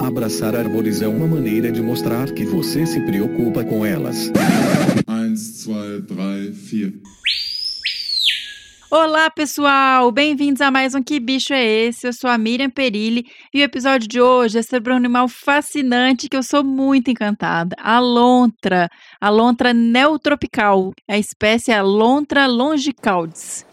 Abraçar árvores é uma maneira de mostrar que você se preocupa com elas. 1, 2, 3, 4. Olá, pessoal! Bem-vindos a mais um Que Bicho é Esse? Eu sou a Miriam Perilli e o episódio de hoje é sobre um animal fascinante que eu sou muito encantada, a lontra, a lontra neotropical. A espécie é a lontra longicaudes.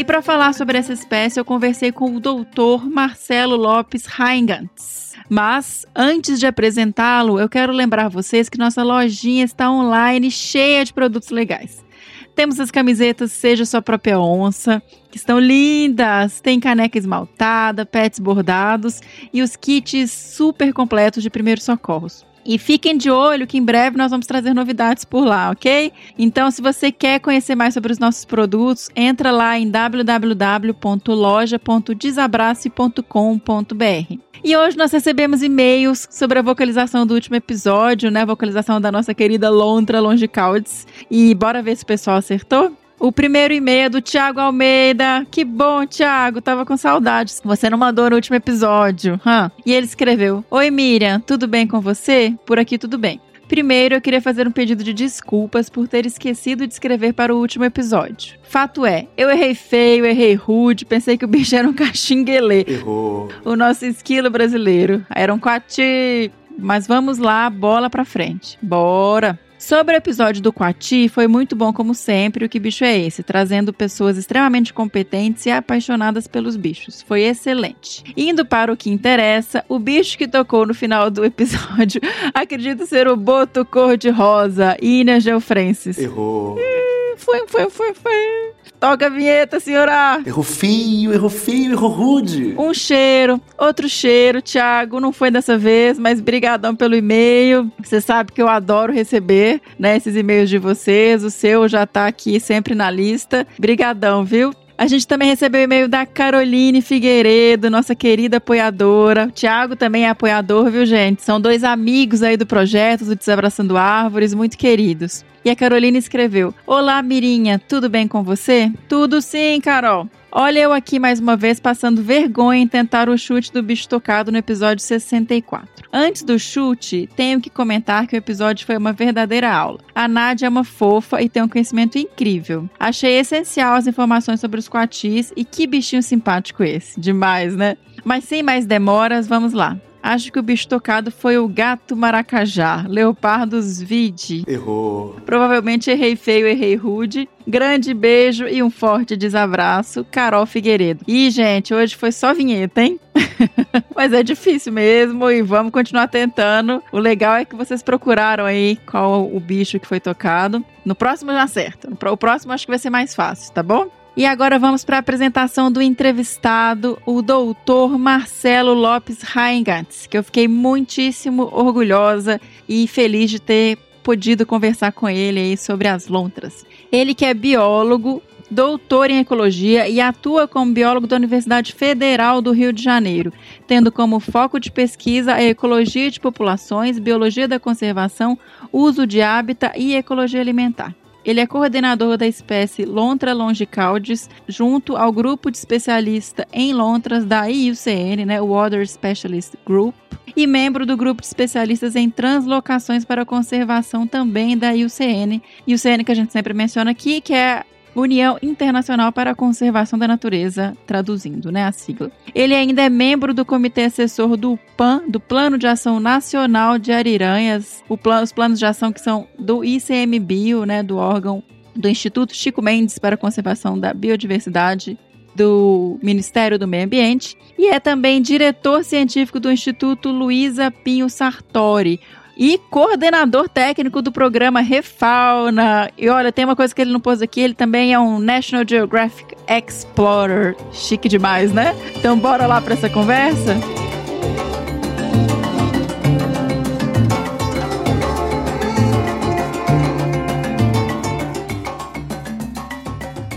E para falar sobre essa espécie, eu conversei com o doutor Marcelo Lopes Heingantz. Mas, antes de apresentá-lo, eu quero lembrar vocês que nossa lojinha está online cheia de produtos legais. Temos as camisetas Seja Sua Própria Onça, que estão lindas. Tem caneca esmaltada, pets bordados e os kits super completos de primeiros socorros. E fiquem de olho que em breve nós vamos trazer novidades por lá, ok? Então, se você quer conhecer mais sobre os nossos produtos, entra lá em www.loja.desabrace.com.br. E hoje nós recebemos e-mails sobre a vocalização do último episódio, né? A vocalização da nossa querida Lontra Longicaudes. E bora ver se o pessoal acertou? O primeiro e-mail é do Tiago Almeida. Que bom, Tiago. Tava com saudades. Você não mandou no último episódio. Huh? E ele escreveu: Oi, Miriam. Tudo bem com você? Por aqui tudo bem. Primeiro, eu queria fazer um pedido de desculpas por ter esquecido de escrever para o último episódio. Fato é, eu errei feio, errei rude, pensei que o bicho era um caxinguelê. Errou. O nosso esquilo brasileiro. Era um coati. Mas vamos lá, bola pra frente. Bora! Sobre o episódio do Quati, foi muito bom como sempre, o que bicho é esse, trazendo pessoas extremamente competentes e apaixonadas pelos bichos. Foi excelente. Indo para o que interessa, o bicho que tocou no final do episódio, acredito ser o boto cor-de-rosa, Ina Geofrancis. Errou. Foi, foi, foi, foi. Toca a vinheta, senhora! Errou feio, errou feio, errou rude. Um cheiro, outro cheiro, Thiago. Não foi dessa vez, mas brigadão pelo e-mail. Você sabe que eu adoro receber, né, esses e-mails de vocês. O seu já tá aqui sempre na lista. Brigadão, viu? A gente também recebeu e-mail da Caroline Figueiredo, nossa querida apoiadora. O Thiago também é apoiador, viu, gente? São dois amigos aí do projeto do Desabraçando Árvores, muito queridos. E a Carolina escreveu: Olá, Mirinha, tudo bem com você? Tudo sim, Carol. Olha eu aqui mais uma vez passando vergonha em tentar o chute do bicho tocado no episódio 64. Antes do chute, tenho que comentar que o episódio foi uma verdadeira aula. A Nádia é uma fofa e tem um conhecimento incrível. Achei essencial as informações sobre os coatis e que bichinho simpático esse. Demais, né? Mas sem mais demoras, vamos lá. Acho que o bicho tocado foi o gato maracajá, Leopardos vidi. Errou. Provavelmente errei feio, errei rude. Grande beijo e um forte desabraço, Carol Figueiredo. E, gente, hoje foi só vinheta, hein? Mas é difícil mesmo e vamos continuar tentando. O legal é que vocês procuraram aí qual o bicho que foi tocado. No próximo já acerta. O próximo acho que vai ser mais fácil, tá bom? E agora vamos para a apresentação do entrevistado, o doutor Marcelo Lopes Heingantz, que eu fiquei muitíssimo orgulhosa e feliz de ter podido conversar com ele aí sobre as lontras. Ele que é biólogo, doutor em ecologia e atua como biólogo da Universidade Federal do Rio de Janeiro, tendo como foco de pesquisa a ecologia de populações, biologia da conservação, uso de hábitat e ecologia alimentar. Ele é coordenador da espécie Lontra longicaudes, junto ao grupo de especialista em lontras da IUCN, né, Water Specialist Group, e membro do grupo de especialistas em translocações para conservação também da IUCN. IUCN que a gente sempre menciona aqui, que é União Internacional para a Conservação da Natureza, traduzindo, né, a sigla. Ele ainda é membro do comitê assessor do PAN, do Plano de Ação Nacional de Ariranhas, plan, os planos de ação que são do ICMBio, né, do órgão do Instituto Chico Mendes para a Conservação da Biodiversidade do Ministério do Meio Ambiente e é também diretor científico do Instituto Luísa Pinho Sartori, e coordenador técnico do programa Refauna. E olha, tem uma coisa que ele não pôs aqui, ele também é um National Geographic Explorer. Chique demais, né? Então bora lá para essa conversa?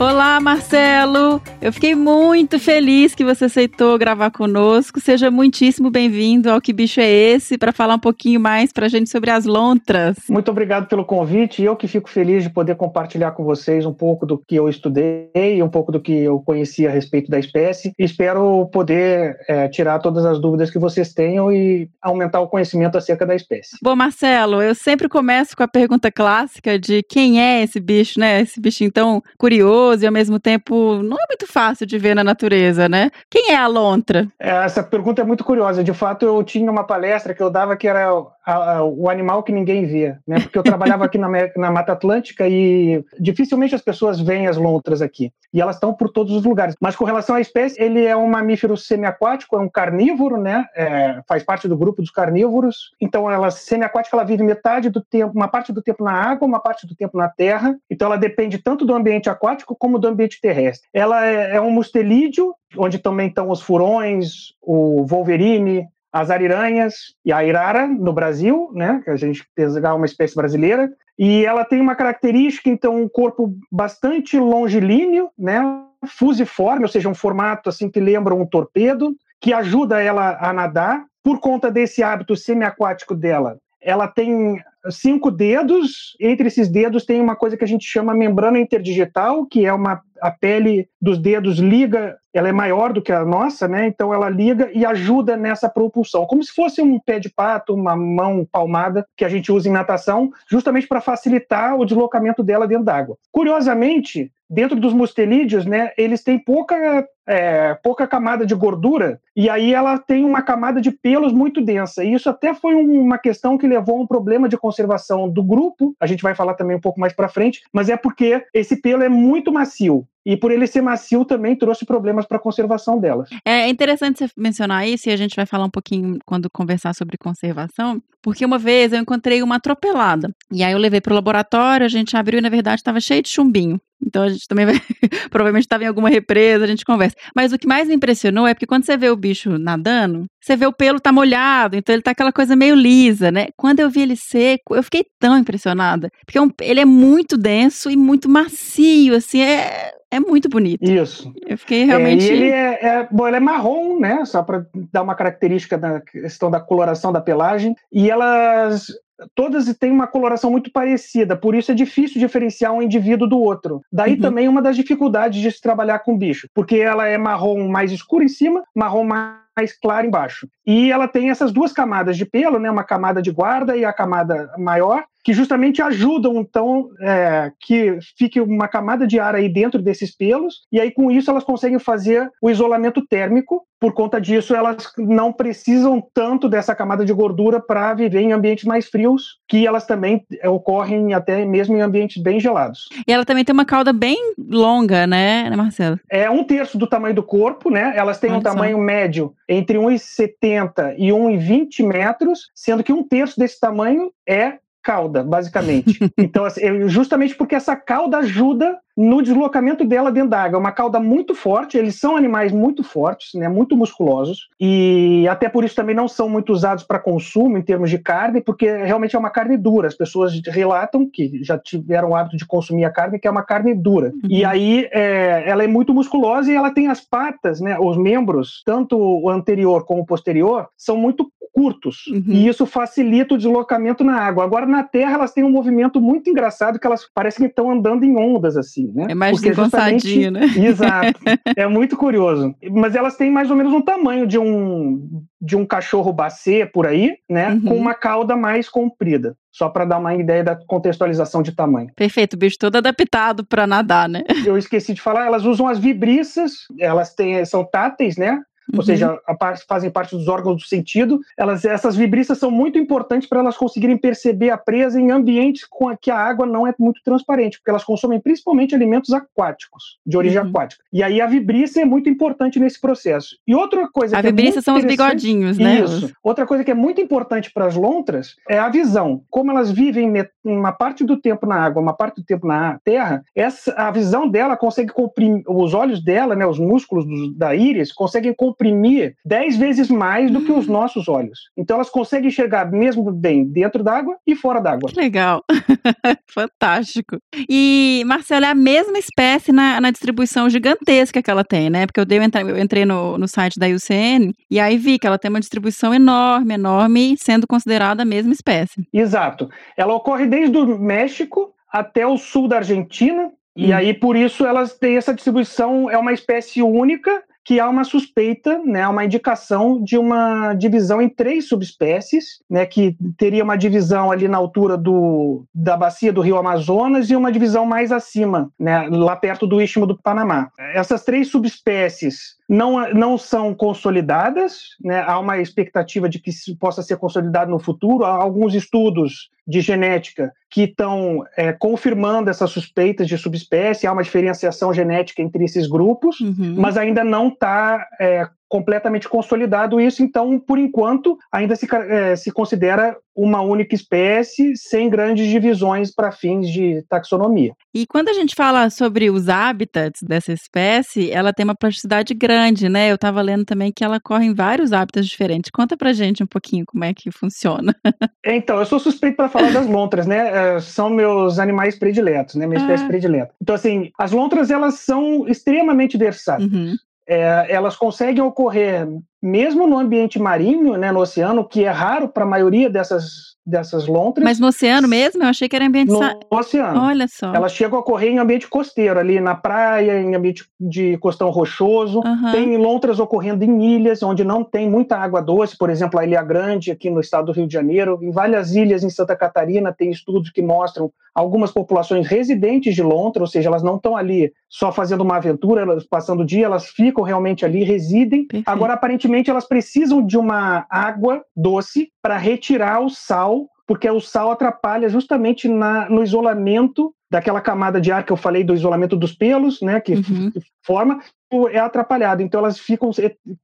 Olá, Marcelo! Eu fiquei muito feliz que você aceitou gravar conosco. Seja muitíssimo bem-vindo ao Que Bicho é Esse para falar um pouquinho mais para a gente sobre as lontras. Muito obrigado pelo convite. Eu que fico feliz de poder compartilhar com vocês um pouco do que eu estudei e um pouco do que eu conheci a respeito da espécie. Espero poder é, tirar todas as dúvidas que vocês tenham e aumentar o conhecimento acerca da espécie. Bom, Marcelo, eu sempre começo com a pergunta clássica de quem é esse bicho, né? Esse bichinho tão curioso e ao mesmo tempo não é muito fácil de ver na natureza, né? Quem é a lontra? É, essa pergunta é muito curiosa. De fato, eu tinha uma palestra que eu dava que era a, a, o animal que ninguém via, né? Porque eu trabalhava aqui na, na Mata Atlântica e dificilmente as pessoas veem as lontras aqui. E elas estão por todos os lugares. Mas com relação à espécie, ele é um mamífero semiaquático, é um carnívoro, né? É, faz parte do grupo dos carnívoros. Então, ela semiaquática, ela vive metade do tempo, uma parte do tempo na água, uma parte do tempo na terra. Então, ela depende tanto do ambiente aquático como do ambiente terrestre. Ela é, é um mustelídeo, onde também estão os furões, o wolverine, as ariranhas e a irara no Brasil, né, que a gente pegar uma espécie brasileira, e ela tem uma característica, então, um corpo bastante longilíneo, né, fusiforme, ou seja, um formato assim que lembra um torpedo, que ajuda ela a nadar por conta desse hábito semiaquático dela. Ela tem cinco dedos, entre esses dedos tem uma coisa que a gente chama membrana interdigital, que é uma a pele dos dedos liga, ela é maior do que a nossa, né? Então ela liga e ajuda nessa propulsão, como se fosse um pé de pato, uma mão palmada que a gente usa em natação, justamente para facilitar o deslocamento dela dentro d'água. Curiosamente, dentro dos mustelídeos, né, eles têm pouca, é, pouca camada de gordura e aí ela tem uma camada de pelos muito densa. E isso até foi uma questão que levou a um problema de conservação do grupo. A gente vai falar também um pouco mais para frente, mas é porque esse pelo é muito macio e por ele ser macio também trouxe problemas para a conservação delas. É interessante você mencionar isso e a gente vai falar um pouquinho quando conversar sobre conservação, porque uma vez eu encontrei uma atropelada e aí eu levei para o laboratório, a gente abriu e na verdade estava cheio de chumbinho. Então a gente também vai, provavelmente estava em alguma represa, a gente conversa. Mas o que mais me impressionou é porque quando você vê o bicho nadando, você vê o pelo tá molhado, então ele tá aquela coisa meio lisa, né? Quando eu vi ele seco, eu fiquei tão impressionada, porque é ele é muito denso e muito macio, assim, é é muito bonito. Isso. Eu fiquei realmente. É, ele é, é, bom, ele é marrom, né? Só para dar uma característica da questão da coloração da pelagem. E elas todas têm uma coloração muito parecida, por isso é difícil diferenciar um indivíduo do outro. Daí uhum. também uma das dificuldades de se trabalhar com bicho, porque ela é marrom mais escuro em cima, marrom mais claro embaixo. E ela tem essas duas camadas de pelo, né, uma camada de guarda e a camada maior, que justamente ajudam, então, é, que fique uma camada de ar aí dentro desses pelos, e aí com isso elas conseguem fazer o isolamento térmico. Por conta disso, elas não precisam tanto dessa camada de gordura para viver em ambientes mais frios, que elas também ocorrem até mesmo em ambientes bem gelados. E ela também tem uma cauda bem longa, né, Marcelo? É um terço do tamanho do corpo, né? Elas têm Olha um tamanho médio entre 1,70 e 1,20 metros, sendo que um terço desse tamanho é cauda, basicamente. Então, assim, justamente porque essa cauda ajuda no deslocamento dela dentro da água. É uma cauda muito forte, eles são animais muito fortes, né, muito musculosos, e até por isso também não são muito usados para consumo em termos de carne, porque realmente é uma carne dura. As pessoas relatam que já tiveram o hábito de consumir a carne, que é uma carne dura. Uhum. E aí é, ela é muito musculosa e ela tem as patas, né, os membros, tanto o anterior como o posterior, são muito curtos. Uhum. E isso facilita o deslocamento na água. Agora, na terra, elas têm um movimento muito engraçado que elas parecem que estão andando em ondas, assim né? É mais Porque desengonçadinho, né? Exato. é muito curioso. Mas elas têm mais ou menos um tamanho de um, de um cachorro bacê por aí, né? Uhum. Com uma cauda mais comprida. Só para dar uma ideia da contextualização de tamanho. Perfeito, bicho todo adaptado para nadar, né? Eu esqueci de falar, elas usam as vibriças, elas têm, são táteis, né? Ou uhum. seja, fazem parte dos órgãos do sentido. Elas, essas vibriças são muito importantes para elas conseguirem perceber a presa em ambientes com a, que a água não é muito transparente, porque elas consomem principalmente alimentos aquáticos, de origem uhum. aquática. E aí a vibrícia é muito importante nesse processo. E outra coisa a que vibrícia é são os bigodinhos, né? Isso. Outra coisa que é muito importante para as lontras é a visão. Como elas vivem uma parte do tempo na água, uma parte do tempo na terra, essa, a visão dela consegue comprimir, os olhos dela, né, os músculos da íris, conseguem comprimir oprimir 10 vezes mais do que os nossos olhos. Então elas conseguem enxergar mesmo bem dentro d'água e fora d'água. Que legal. Fantástico. E, Marcelo, é a mesma espécie na, na, distribuição gigantesca que ela tem, né? Porque eu, dei, eu entrei, eu entrei no, no site da IUCN e aí vi que ela tem uma distribuição enorme, enorme, sendo considerada a mesma espécie. Exato. Ela ocorre desde o México até o sul da Argentina, e hum. aí, por isso, elas têm essa distribuição, é uma espécie única, que há uma suspeita, né, uma indicação de uma divisão em três subespécies, né, que teria uma divisão ali na altura do, da bacia do Rio Amazonas e uma divisão mais acima, né, lá perto do Istmo do Panamá. Essas três subespécies não, não são consolidadas, né? há uma expectativa de que possa ser consolidado no futuro. Há alguns estudos de genética que estão é, confirmando essas suspeitas de subespécie, há uma diferenciação genética entre esses grupos, uhum. mas ainda não está é, completamente consolidado isso, então, por enquanto, ainda se, é, se considera uma única espécie sem grandes divisões para fins de taxonomia. E quando a gente fala sobre os hábitats dessa espécie, ela tem uma plasticidade grande, né? Eu estava lendo também que ela corre em vários hábitats diferentes. Conta pra gente um pouquinho como é que funciona. então, eu sou suspeito para falar das lontras, né? É, são meus animais prediletos, né? Minha espécie ah. predileta. Então, assim, as lontras, elas são extremamente versáteis. Uhum é, elas conseguem ocorrer mesmo no ambiente marinho, né, no oceano, que é raro para a maioria dessas dessas lontras. Mas no oceano mesmo? Eu achei que era ambiente... No sa... oceano. Olha só. Elas chegam a ocorrer em ambiente costeiro, ali na praia, em ambiente de costão rochoso. Uhum. Tem lontras ocorrendo em ilhas, onde não tem muita água doce, por exemplo, a Ilha Grande, aqui no estado do Rio de Janeiro. Em várias ilhas em Santa Catarina, tem estudos que mostram algumas populações residentes de lontra, ou seja, elas não estão ali só fazendo uma aventura, elas passando o dia, elas ficam realmente ali, residem. Perfeito. Agora, aparentemente, elas precisam de uma água doce para retirar o sal, porque o sal atrapalha justamente na, no isolamento daquela camada de ar que eu falei do isolamento dos pelos, né, que, uhum. forma, é atrapalhado. Então elas ficam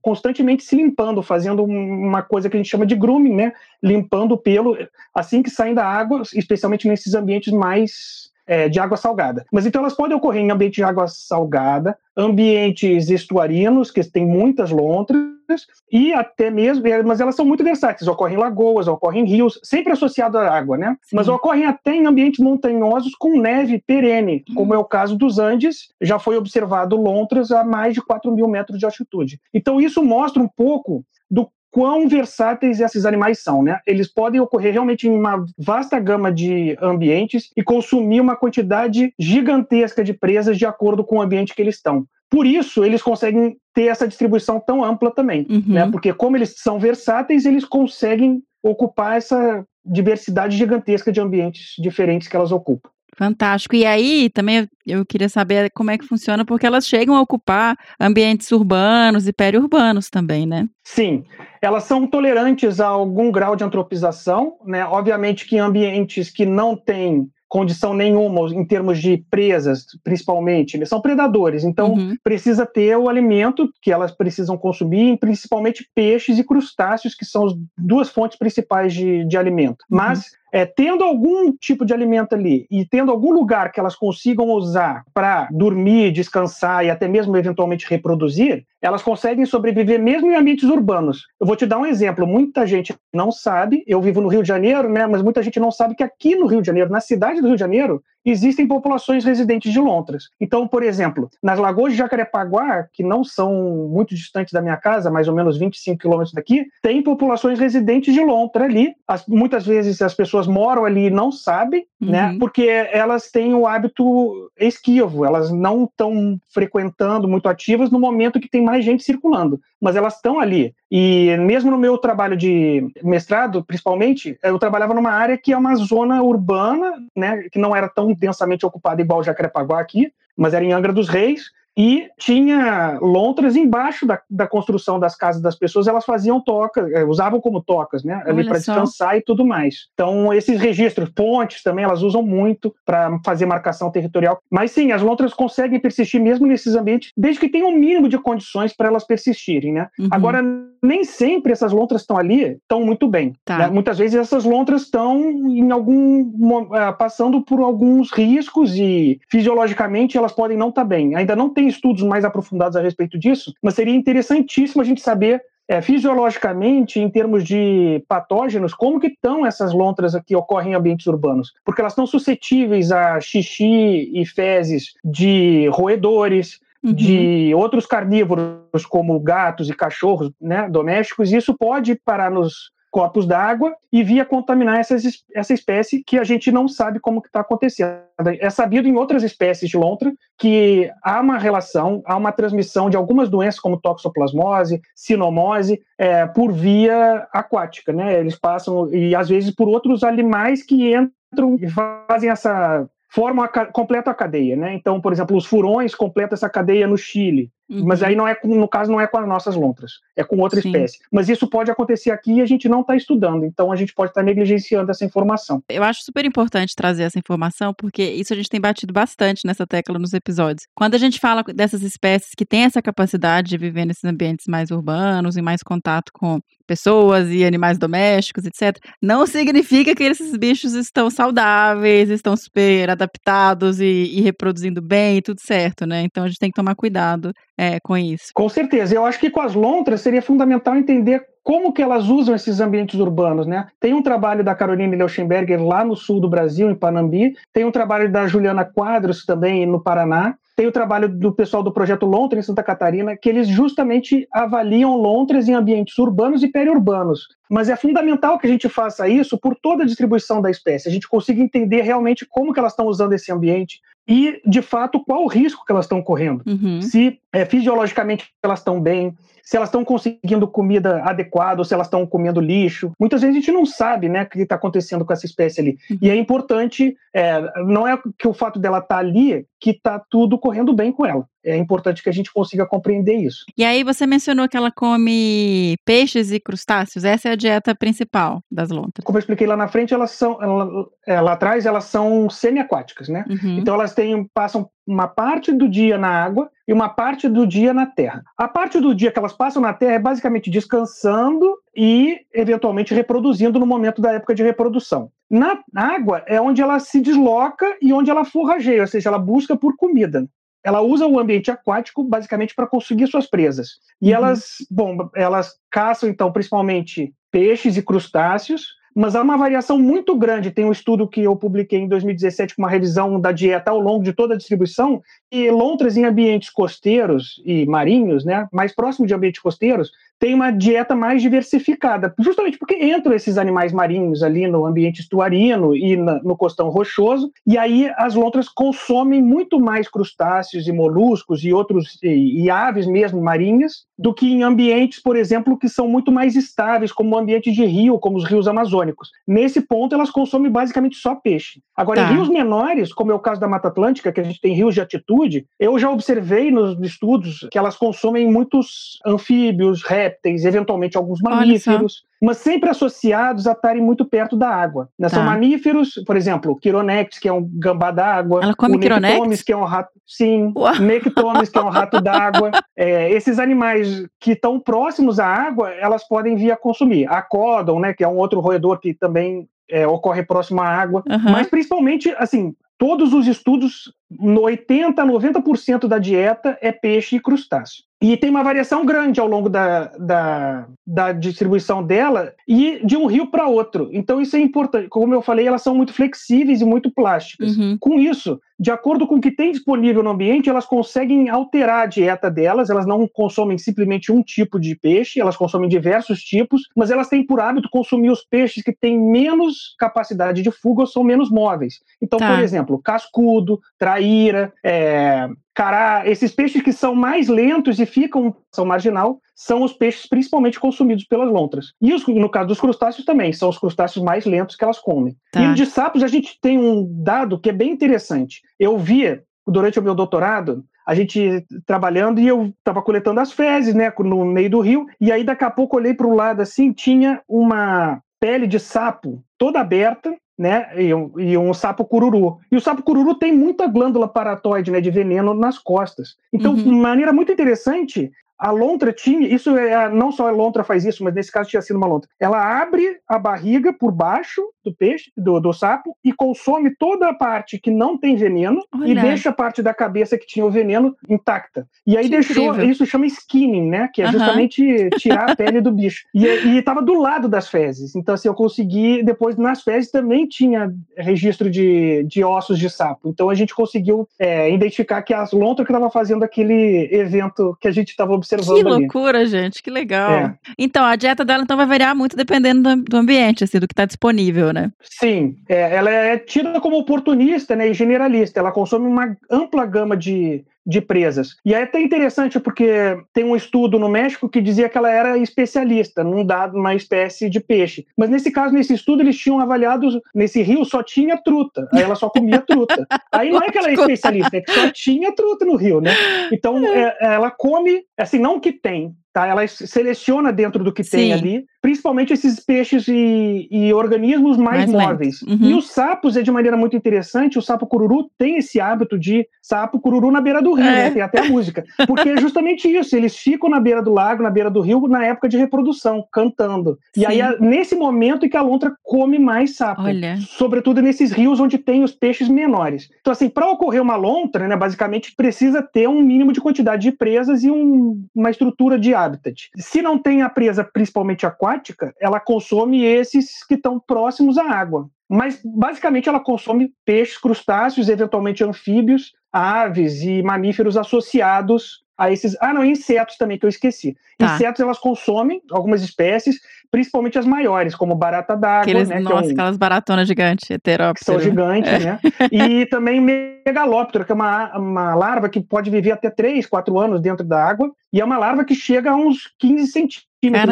constantemente se limpando, fazendo uma coisa que a gente chama de grooming, né, limpando o pelo assim que saem da água, especialmente nesses ambientes mais é, de água salgada. Mas então elas podem ocorrer em ambiente de água salgada, ambientes estuarinos, que tem muitas lontras, e até mesmo, mas elas são muito versáteis, ocorrem em lagoas, ocorrem em rios, sempre associado à água, né? Sim. Mas ocorrem até em ambientes montanhosos com neve perene, hum. como é o caso dos Andes, já foi observado lontras a mais de 4 mil metros de altitude. Então isso mostra um pouco do quão versáteis esses animais são, né? Eles podem ocorrer realmente em uma vasta gama de ambientes e consumir uma quantidade gigantesca de presas de acordo com o ambiente que eles estão. Por isso, eles conseguem ter essa distribuição tão ampla também, uhum. né? Porque como eles são versáteis, eles conseguem ocupar essa diversidade gigantesca de ambientes diferentes que elas ocupam. Fantástico. E aí, também eu queria saber como é que funciona, porque elas chegam a ocupar ambientes urbanos e periurbanos também, né? Sim, elas são tolerantes a algum grau de antropização, né? Obviamente que em ambientes que não têm condição nenhuma em termos de presas, principalmente. Eles são predadores, então uhum. precisa ter o alimento que elas precisam consumir, principalmente peixes e crustáceos, que são as duas fontes principais de, de alimento. Uhum. Mas é, tendo algum tipo de alimento ali e tendo algum lugar que elas consigam usar para dormir, descansar e até mesmo eventualmente reproduzir, elas conseguem sobreviver mesmo em ambientes urbanos. Eu vou te dar um exemplo. Muita gente não sabe, eu vivo no Rio de Janeiro, né, mas muita gente não sabe que aqui no Rio de Janeiro, na cidade do Rio de Janeiro, existem populações residentes de lontras. Então, por exemplo, nas lagoas de Jacarepaguá, que não são muito distantes da minha casa, mais ou menos 25 quilômetros daqui, tem populações residentes de lontra ali. As, muitas vezes as pessoas moram ali e não sabem, né, uhum. né? Porque elas têm o hábito esquivo, elas não estão frequentando muito ativas no momento que tem mais gente circulando, mas elas estão ali. E mesmo no meu trabalho de mestrado, principalmente, eu trabalhava numa área que é uma zona urbana, né, que não era tão densamente ocupada igual Jacarepaguá aqui, mas era em Angra dos Reis, e tinha lontras embaixo da, da construção das casas das pessoas, elas faziam toca, eh, usavam como tocas, né? Ali para descansar e tudo mais. Então, esses registros, pontes também, elas usam muito para fazer marcação territorial. Mas sim, as lontras conseguem persistir mesmo nesses ambientes, desde que tenham um mínimo de condições para elas persistirem, né? Uhum. Agora, nem sempre essas lontras estão ali, estão muito bem. Tá. Né? Muitas vezes essas lontras estão em algum uh, passando por alguns riscos e fisiologicamente elas podem não estar tá bem. Ainda não tem estudos mais aprofundados a respeito disso, mas seria interessantíssimo a gente saber é, fisiologicamente, em termos de patógenos, como que estão essas lontras que ocorrem em ambientes urbanos? Porque elas estão suscetíveis a xixi e fezes de roedores, uhum. de outros carnívoros, como gatos e cachorros né, domésticos, e isso pode parar nos corpos d'água e via contaminar essas, essa espécie que a gente não sabe como que está acontecendo. É sabido em outras espécies de lontra que há uma relação, há uma transmissão de algumas doenças como toxoplasmose, sinomose, é, por via aquática, né? Eles passam e às vezes por outros animais que entram e fazem essa formam a, a cadeia, né? Então, por exemplo, os furões completam essa cadeia no Chile. Uhum. Mas aí não é, no caso, não é com as nossas lontras, é com outra Sim. espécie. Mas isso pode acontecer aqui e a gente não está estudando, então a gente pode estar tá negligenciando essa informação. Eu acho super importante trazer essa informação, porque isso a gente tem batido bastante nessa tecla nos episódios. Quando a gente fala dessas espécies que têm essa capacidade de viver nesses ambientes mais urbanos, em mais contato com pessoas e animais domésticos, etc., não significa que esses bichos estão saudáveis, estão super adaptados e, e reproduzindo bem e tudo certo, né? Então a gente tem que tomar cuidado é, com isso. Com certeza. Eu acho que com as lontras seria fundamental entender como que elas usam esses ambientes urbanos, né? Tem um trabalho da Caroline Leuchenberger lá no sul do Brasil, em Panambi, tem um trabalho da Juliana Quadros também no Paraná, tem o trabalho do pessoal do projeto Lontra em Santa Catarina, que eles justamente avaliam lontras em ambientes urbanos e periurbanos. Mas é fundamental que a gente faça isso por toda a distribuição da espécie, a gente consiga entender realmente como que elas estão usando esse ambiente, e, de fato, qual o risco que elas estão correndo. Uhum. Se é, fisiologicamente elas estão bem, se elas estão conseguindo comida adequada ou se elas estão comendo lixo. Muitas vezes a gente não sabe né, o que está acontecendo com essa espécie ali. Uhum. E é importante, é, não é que o fato dela estar tá ali que está tudo correndo bem com ela é importante que a gente consiga compreender isso. E aí você mencionou que ela come peixes e crustáceos. Essa é a dieta principal das lontras. Como eu expliquei lá na frente, elas são ela, é, lá atrás elas são semi-aquáticas, né? Uhum. Então elas têm passam uma parte do dia na água e uma parte do dia na terra. A parte do dia que elas passam na terra é basicamente descansando e eventualmente reproduzindo no momento da época de reprodução. Na água é onde ela se desloca e onde ela forrageia, ou seja, ela busca por comida ela usa o ambiente aquático basicamente para conseguir suas presas. E uhum. elas, bom, elas caçam então principalmente peixes e crustáceos, mas há uma variação muito grande. Tem um estudo que eu publiquei em 2017 com uma revisão da dieta ao longo de toda a distribuição, e lontras em ambientes costeiros e marinhos, né, mais próximo de ambientes costeiros, tem uma dieta mais diversificada, justamente porque entram esses animais marinhos ali no ambiente estuarino e na, no costão rochoso, e aí as lontras consomem muito mais crustáceos e moluscos e outros e, e aves mesmo marinhas do que em ambientes, por exemplo, que são muito mais estáveis, como o ambiente de rio, como os rios amazônicos. Nesse ponto, elas consomem basicamente só peixe. Agora, tá. em rios menores, como é o caso da Mata Atlântica, que a gente tem rios de altitude, eu já observei nos estudos que elas consomem muitos anfíbios, répteis, répteis, eventualmente alguns mamíferos, mas sempre associados a estarem muito perto da água. Né? Tá. São mamíferos, por exemplo, Quironex, que é um gambá d'água. Ela come Quironex? que é um rato. Sim, Nectomes, que é um rato d'água. É, esses animais que estão próximos à água, elas podem vir a consumir. A códon, né, que é um outro roedor que também é, ocorre próximo à água. Uhum. Mas principalmente, assim, todos os estudos, 80% a 90% da dieta é peixe e crustáceo. E tem uma variação grande ao longo da, da, da distribuição dela e de um rio para outro. Então, isso é importante. Como eu falei, elas são muito flexíveis e muito plásticas. Uhum. Com isso, de acordo com o que tem disponível no ambiente, elas conseguem alterar a dieta delas. Elas não consomem simplesmente um tipo de peixe, elas consomem diversos tipos, mas elas têm por hábito consumir os peixes que têm menos capacidade de fuga ou são menos móveis. Então, tá. por exemplo, cascudo, traíra, é, cará, esses peixes que são mais lentos e ficam são marginal, são os peixes principalmente consumidos pelas lontras. E os, no caso dos crustáceos também, são os crustáceos mais lentos que elas comem. Tá. E de sapos a gente tem um dado que é bem interessante. Eu via durante o meu doutorado a gente trabalhando e eu estava coletando as fezes, né, no meio do rio, e aí daqui a pouco olhei para o lado assim, tinha uma pele de sapo toda aberta, né, e um, e um, sapo cururu. E o sapo cururu tem muita glândula paratoide, né, de veneno nas costas. Então, uhum. de maneira muito interessante, a lontra tinha, isso é, não só a lontra faz isso, mas nesse caso tinha sido uma lontra. Ela abre a barriga por baixo do peixe, do, do sapo, e consome toda a parte que não tem veneno e Olha. deixa a parte da cabeça que tinha o veneno intacta. E aí Que deixou, incrível. isso chama skinning, né? Que é justamente tirar a pele do bicho. E, e tava do lado das fezes. Então, assim, eu consegui, depois nas fezes também tinha registro de, de ossos de sapo. Então a gente conseguiu é, identificar que as lontras que estava fazendo aquele evento que a gente estava Que observando ali. loucura, gente, que legal. É. Então, a dieta dela então vai variar muito dependendo do, do ambiente, assim, do que está disponível, né? Sim, é, ela é tida como oportunista né, e generalista. Ela consome uma ampla gama de, de presas. E é até interessante porque tem um estudo no México que dizia que ela era especialista num dado, uma espécie de peixe. Mas nesse caso, nesse estudo, eles tinham avaliado, nesse rio só tinha truta. Aí ela só comia truta. Aí não é que ela é especialista, é que só tinha truta no rio, né? Então é, ela come, assim, não que tem. Tá, ela seleciona dentro do que Sim. tem ali, principalmente esses peixes e, e organismos mais, Mais móveis. Uhum. E os sapos é de maneira muito interessante. O sapo cururu tem esse hábito de sapo cururu na beira do rio, É. né? Tem até a música. Porque é justamente isso. Eles ficam na beira do lago, na beira do rio, na época de reprodução, cantando. E Sim. aí, é nesse momento em que a lontra come mais sapo. Olha. Sobretudo nesses rios onde tem os peixes menores. Então, assim, para ocorrer uma lontra, né, basicamente precisa ter um mínimo de quantidade de presas e um- uma estrutura de habitat. Se não tem a presa principalmente aquática, ela consome esses que estão próximos à água. Mas, basicamente, ela consome peixes, crustáceos, eventualmente anfíbios, aves e mamíferos associados a esses. Ah, não, insetos também, que eu esqueci. Tá. Insetos elas consomem, algumas espécies, principalmente as maiores, como barata d'água, né, que é nossa, um- aquelas baratonas gigantes, heterópteros. são gigantes, né? E também megalóptero, que é uma, uma larva que pode viver até 3, 4 anos dentro da água, e é uma larva que chega a uns 15 centímetros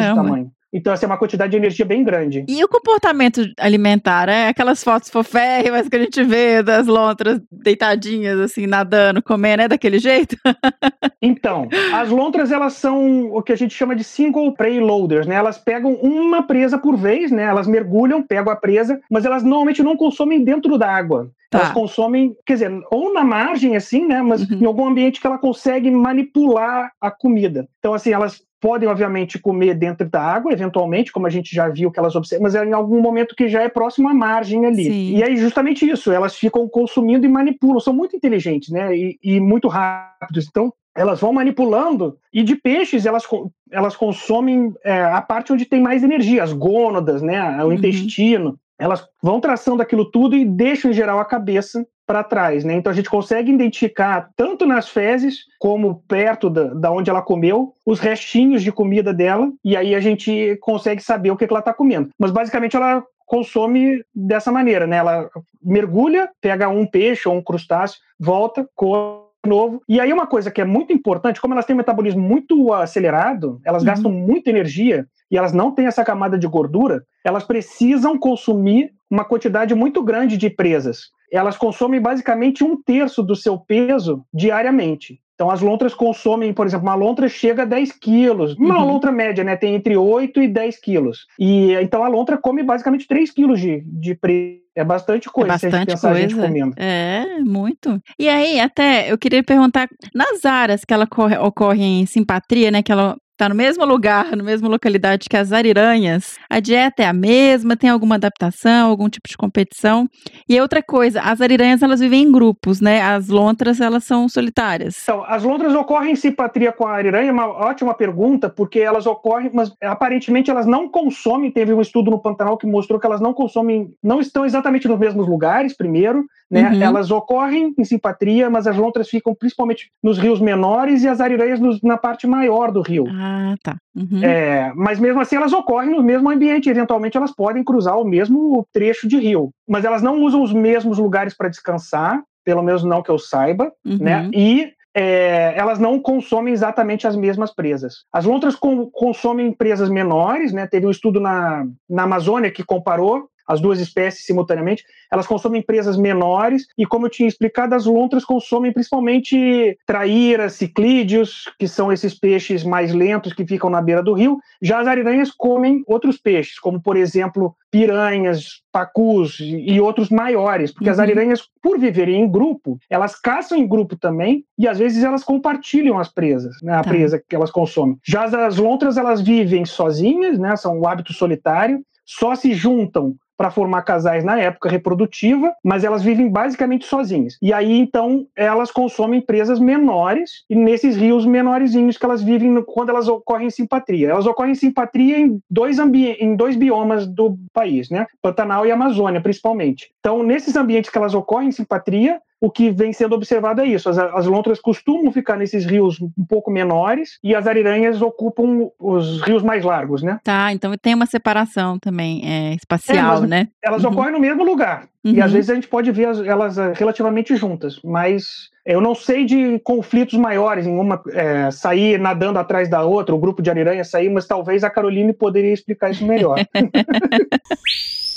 Caramba. de tamanho. Então, essa é uma quantidade de energia bem grande. E o comportamento alimentar, é aquelas fotos foférrimas que a gente vê das lontras deitadinhas, assim, nadando, comendo, é daquele jeito? Então, as lontras, elas são o que a gente chama de single prey loaders, né? Elas pegam uma presa por vez, né? Elas mergulham, pegam a presa, mas elas normalmente não consomem dentro da água. Tá. Elas consomem, quer dizer, ou na margem, assim, né? Mas Uhum. em algum ambiente que ela consegue manipular a comida. Então, assim, elas podem, obviamente, comer dentro da água, eventualmente, como a gente já viu que elas observam, mas é em algum momento que já é próximo à margem ali. Sim. E aí, justamente isso, elas ficam consumindo e manipulam, são muito inteligentes, né? E, e muito rápidos. Então, elas vão manipulando, e de peixes elas, elas consomem é, a parte onde tem mais energia, as gônadas, né? O Uhum. intestino. Elas vão traçando aquilo tudo e deixam, em geral, a cabeça para trás, né? Então a gente consegue identificar tanto nas fezes como perto da, da onde ela comeu os restinhos de comida dela e aí a gente consegue saber o que, que ela está comendo. Mas basicamente ela consome dessa maneira, né? Ela mergulha, pega um peixe ou um crustáceo, volta, come novo. E aí uma coisa que é muito importante, como elas têm um metabolismo muito acelerado, elas Uhum. gastam muita energia e elas não têm essa camada de gordura, elas precisam consumir uma quantidade muito grande de presas. Elas consomem basicamente um terço do seu peso diariamente. Então, as lontras consomem, por exemplo, uma lontra chega a 10 quilos. Uma Uhum. lontra média, né? Tem entre 8 e 10 quilos. E então a lontra come basicamente 3 quilos de, de presa. É bastante coisa é se a gente bastante pensar a gente coisa. comendo. É, muito. E aí, até eu queria perguntar, nas áreas que ela corre, ocorre em simpatria, né? Que ela tá no mesmo lugar, no mesmo localidade que as ariranhas, a dieta é a mesma, tem alguma adaptação, algum tipo de competição? E outra coisa, as ariranhas elas vivem em grupos, né? As lontras elas são solitárias. Então, as lontras ocorrem em simpatia com a ariranha, é uma ótima pergunta, porque elas ocorrem, mas aparentemente elas não consomem. Teve um estudo no Pantanal que mostrou que elas não consomem, não estão exatamente nos mesmos lugares, primeiro, né? Uhum. Elas ocorrem em simpatia, mas as lontras ficam principalmente nos rios menores e as ariranhas nos- na parte maior do rio. Ah, tá. Uhum. É, mas mesmo assim elas ocorrem no mesmo ambiente, eventualmente elas podem cruzar o mesmo trecho de rio, mas elas não usam os mesmos lugares para descansar, pelo menos não que eu saiba, Uhum. né? E é, elas não consomem exatamente as mesmas presas. As lontras com- consomem presas menores, né? Teve um estudo na, na Amazônia que comparou as duas espécies simultaneamente, elas consomem presas menores e, como eu tinha explicado, as lontras consomem principalmente traíras, ciclídeos, que são esses peixes mais lentos que ficam na beira do rio. Já as ariranhas comem outros peixes, como, por exemplo, piranhas, pacus e outros maiores, porque uhum. as ariranhas, por viverem em grupo, elas caçam em grupo também e às vezes elas compartilham as presas, né, a tá. presa que elas consomem. Já as lontras, elas vivem sozinhas, né, são um hábito solitário, só se juntam para formar casais na época reprodutiva, mas elas vivem basicamente sozinhas. E aí, então, elas consomem presas menores e nesses rios menorzinhos que elas vivem quando elas ocorrem em simpatria. Elas ocorrem em simpatria em dois, em dois biomas do país, né? Pantanal e Amazônia, principalmente. Então, nesses ambientes que elas ocorrem em simpatria, o que vem sendo observado é isso. As, as, lontras costumam ficar nesses rios um pouco menores e as ariranhas ocupam os rios mais largos, né? Tá, então tem uma separação também é, espacial, é, né? Elas uhum. ocorrem no mesmo lugar. Uhum. E às vezes a gente pode ver as, elas eh, relativamente juntas, mas eu não sei de conflitos maiores em uma é, sair nadando atrás da outra, o grupo de ariranha sair, mas talvez a Caroline poderia explicar isso melhor.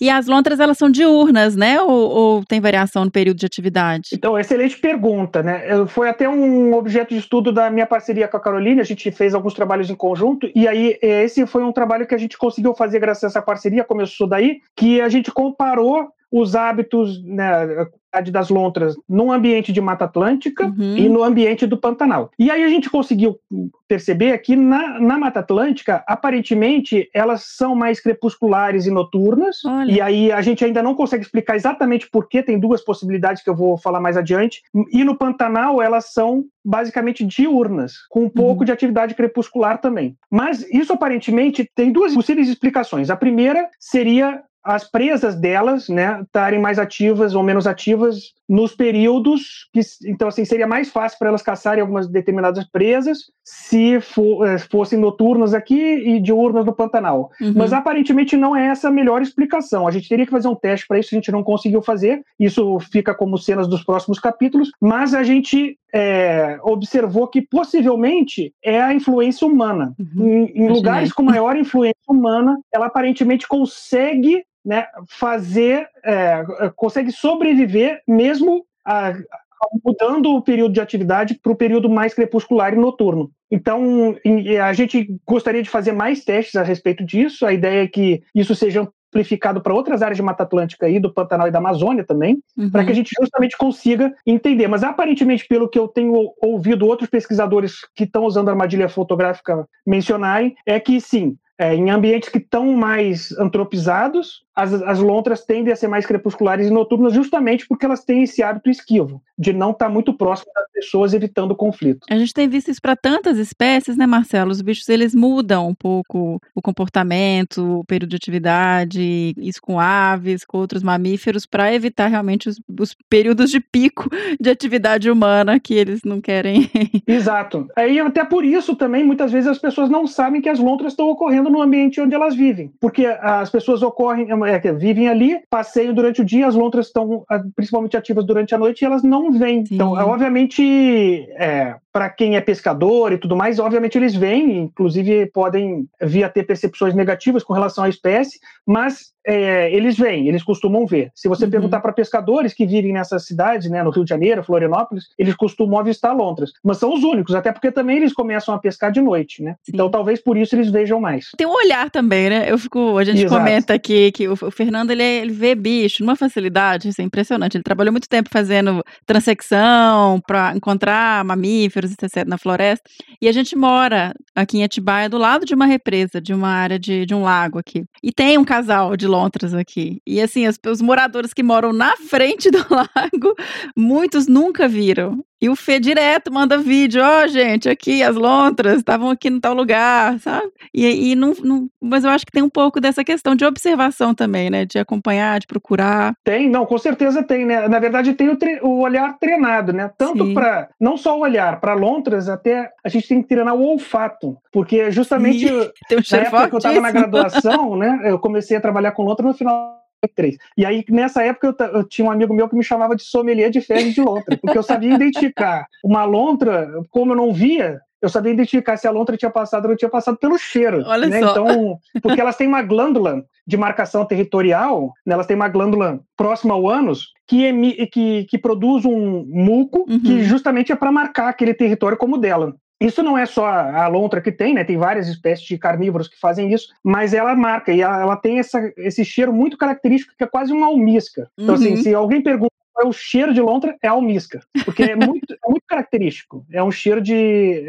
E as lontras, elas são diurnas, né? Ou, ou, tem variação no período de atividade? Então, excelente pergunta, né? Foi até um objeto de estudo da minha parceria com a Caroline, a gente fez alguns trabalhos em conjunto, e aí esse foi um trabalho que a gente conseguiu fazer graças a essa parceria, começou daí, que a gente comparou os hábitos, né, das lontras no ambiente de Mata Atlântica uhum. e no ambiente do Pantanal. E aí a gente conseguiu perceber que na, na Mata Atlântica, aparentemente, elas são mais crepusculares e noturnas, Olha. e aí a gente ainda não consegue explicar exatamente por que, tem duas possibilidades que eu vou falar mais adiante, e no Pantanal elas são basicamente diurnas, com um pouco uhum. de atividade crepuscular também. Mas isso aparentemente tem duas possíveis explicações. A primeira seria as presas delas, né, estarem mais ativas ou menos ativas nos períodos que, então, assim, seria mais fácil para elas caçarem algumas determinadas presas se for, eh, fossem noturnas aqui e diurnas no Pantanal. Uhum. Mas aparentemente não é essa a melhor explicação. A gente teria que fazer um teste para isso, a gente não conseguiu fazer. Isso fica como cenas dos próximos capítulos, mas a gente é, observou que possivelmente é a influência humana. Uhum. Em, em lugares com maior influência humana, ela aparentemente consegue né, fazer, é, consegue sobreviver mesmo a, a, mudando o período de atividade para o período mais crepuscular e noturno. Então, a gente gostaria de fazer mais testes a respeito disso. A ideia é que isso seja amplificado para outras áreas de Mata Atlântica e do Pantanal e da Amazônia também, uhum. para que a gente justamente consiga entender. Mas aparentemente, pelo que eu tenho ouvido outros pesquisadores que estão usando a armadilha fotográfica mencionarem, é que sim, é, em ambientes que estão mais antropizados, as, as lontras tendem a ser mais crepusculares e noturnas justamente porque elas têm esse hábito esquivo, de não estar tá muito próximo das pessoas, evitando conflito. A gente tem visto isso para tantas espécies, né, Marcelo? Os bichos, eles mudam um pouco o comportamento, o período de atividade, isso com aves, com outros mamíferos, para evitar realmente os, os, períodos de pico de atividade humana que eles não querem. Exato. Aí até por isso também, muitas vezes as pessoas não sabem que as lontras estão ocorrendo no ambiente onde elas vivem, porque as pessoas ocorrem, é, vivem ali, passeiam durante o dia, as lontras estão ah, principalmente ativas durante a noite e elas não vêm. Sim. Então, obviamente, é, para quem é pescador e tudo mais, obviamente eles vêm, inclusive podem vir a ter percepções negativas com relação à espécie, mas é, eles vêm, eles costumam ver. Se você uhum. perguntar para pescadores que vivem nessas cidades, né, no Rio de Janeiro, Florianópolis, eles costumam avistar lontras, mas são os únicos, até porque também eles começam a pescar de noite, né? Sim. Então talvez por isso eles vejam mais. Tem um olhar também, né? Eu fico, a gente Exato. comenta aqui que o, o Fernando ele, ele, vê bicho numa facilidade, isso é impressionante. Ele trabalhou muito tempo fazendo transecção para encontrar mamíferos, etc, na floresta. E a gente mora aqui em Atibaia do lado de uma represa, de uma área de, de um lago aqui. E tem um casal de lontras aqui. E assim, os moradores que moram na frente do lago, muitos nunca viram. E o Fê direto manda vídeo, ó, oh, gente, aqui as lontras estavam aqui no tal lugar, sabe? E, e não, não, mas eu acho que tem um pouco dessa questão de observação também, né? De acompanhar, de procurar. Tem, não, com certeza tem, né? Na verdade, tem o, o olhar treinado, né? Tanto para não só o olhar, para lontras, até a gente tem que treinar o olfato, porque justamente tem um na época que eu estava na graduação, né? Eu comecei a trabalhar com lontra no final três. E aí, nessa época, eu, eu, tinha um amigo meu que me chamava de sommelier de fezes de lontra, porque eu sabia identificar uma lontra, como eu não via, eu sabia identificar se a lontra tinha passado ou não tinha passado pelo cheiro. Olha né? só. Então, porque elas têm uma glândula de marcação territorial, né, elas têm uma glândula próxima ao ânus que, emi, que, que produz um muco Uhum. que justamente é para marcar aquele território como dela. Isso não é só a lontra que tem, né? Tem várias espécies de carnívoros que fazem isso, mas ela marca e ela, ela tem essa, esse cheiro muito característico que é quase uma almíscar. Então, assim, Uhum. se alguém pergunta o cheiro de lontra, é almíscar, porque é muito, é muito característico. É um cheiro de.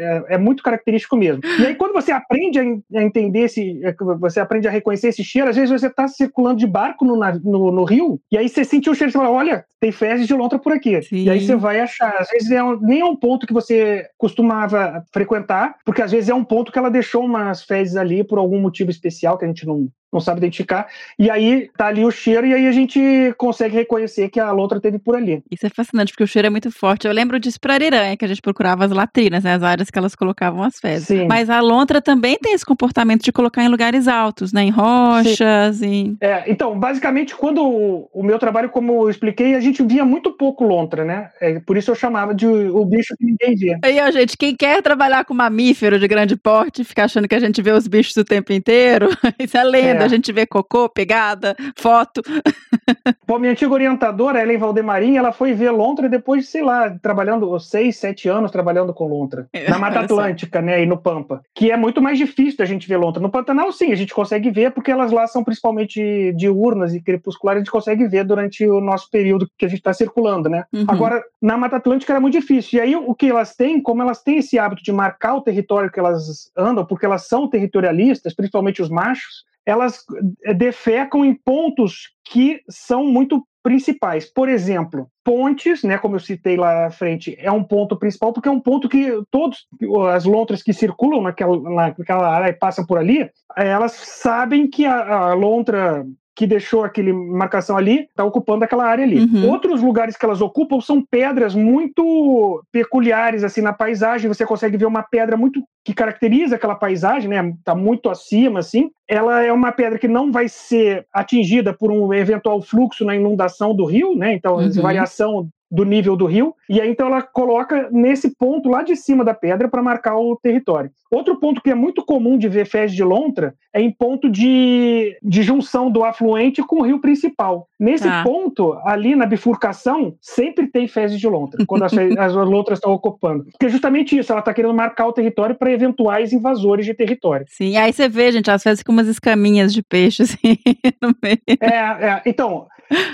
É, é muito característico mesmo. E aí, quando você aprende a, a entender esse. é, Você aprende a reconhecer esse cheiro, às vezes você está circulando de barco no, no, no rio, e aí você sentiu o cheiro e fala: olha, tem fezes de lontra por aqui. Sim. E aí você vai achar. Às vezes é um- nem é um ponto que você costumava frequentar, porque às vezes é um ponto que ela deixou umas fezes ali por algum motivo especial que a gente não, não sabe identificar. E aí tá ali o cheiro, e aí a gente consegue reconhecer que a lontra teve por ali. Isso é fascinante, porque o cheiro é muito forte. Eu lembro disso pra ariranha, que a gente procurava as latrinas, né? As áreas que elas colocavam as fezes. Sim. Mas a lontra também tem esse comportamento de colocar em lugares altos, né? Em rochas, em... É, então, basicamente, quando o, o meu trabalho, como eu expliquei, a gente via muito pouco lontra, né? É, por isso eu chamava de o bicho que ninguém via. Aí, ó, gente, quem quer trabalhar com mamífero de grande porte, fica achando que a gente vê os bichos o tempo inteiro, isso é lenda. É. A gente vê cocô, pegada, foto. Pô, minha antiga orientadora, Ellen Valdemarim, ela foi ver lontra depois de, sei lá, trabalhando seis, sete anos trabalhando com lontra. Na Mata. Atlântica, né, e no Pampa. Que é muito mais difícil da gente ver lontra. No Pantanal, sim, a gente consegue ver, porque elas lá são principalmente diurnas e crepusculares, a gente consegue ver durante o nosso período que a gente está circulando, né? Uhum. Agora, na Mata Atlântica era muito difícil. E aí, o que elas têm, como elas têm esse hábito de marcar o território que elas andam, porque elas são territorialistas, principalmente os machos, elas eh, defecam em pontos que são muito principais. Por exemplo, pontes, né, como eu citei lá à frente, é um ponto principal, porque é um ponto que todos as lontras que circulam naquela, naquela área e passam por ali, elas sabem que a, a lontra que deixou aquele marcação ali está ocupando aquela área ali. Uhum. Outros lugares que elas ocupam são pedras muito peculiares assim na paisagem. Você consegue ver uma pedra muito que caracteriza aquela paisagem, né? Tá muito acima assim. Ela é uma pedra que não vai ser atingida por um eventual fluxo na inundação do rio, né? Então, Uhum. variação do nível do rio, e aí então ela coloca nesse ponto lá de cima da pedra para marcar o território. Outro ponto que é muito comum de ver fezes de lontra é em ponto de, de junção do afluente com o rio principal. Nesse Tá. ponto, ali na bifurcação, sempre tem fezes de lontra, quando as, as lontras estão ocupando. Porque é justamente isso, ela está querendo marcar o território para eventuais invasores de território. Sim, aí você vê, gente, às vezes com umas escaminhas de peixe, assim, no meio. É, é, então.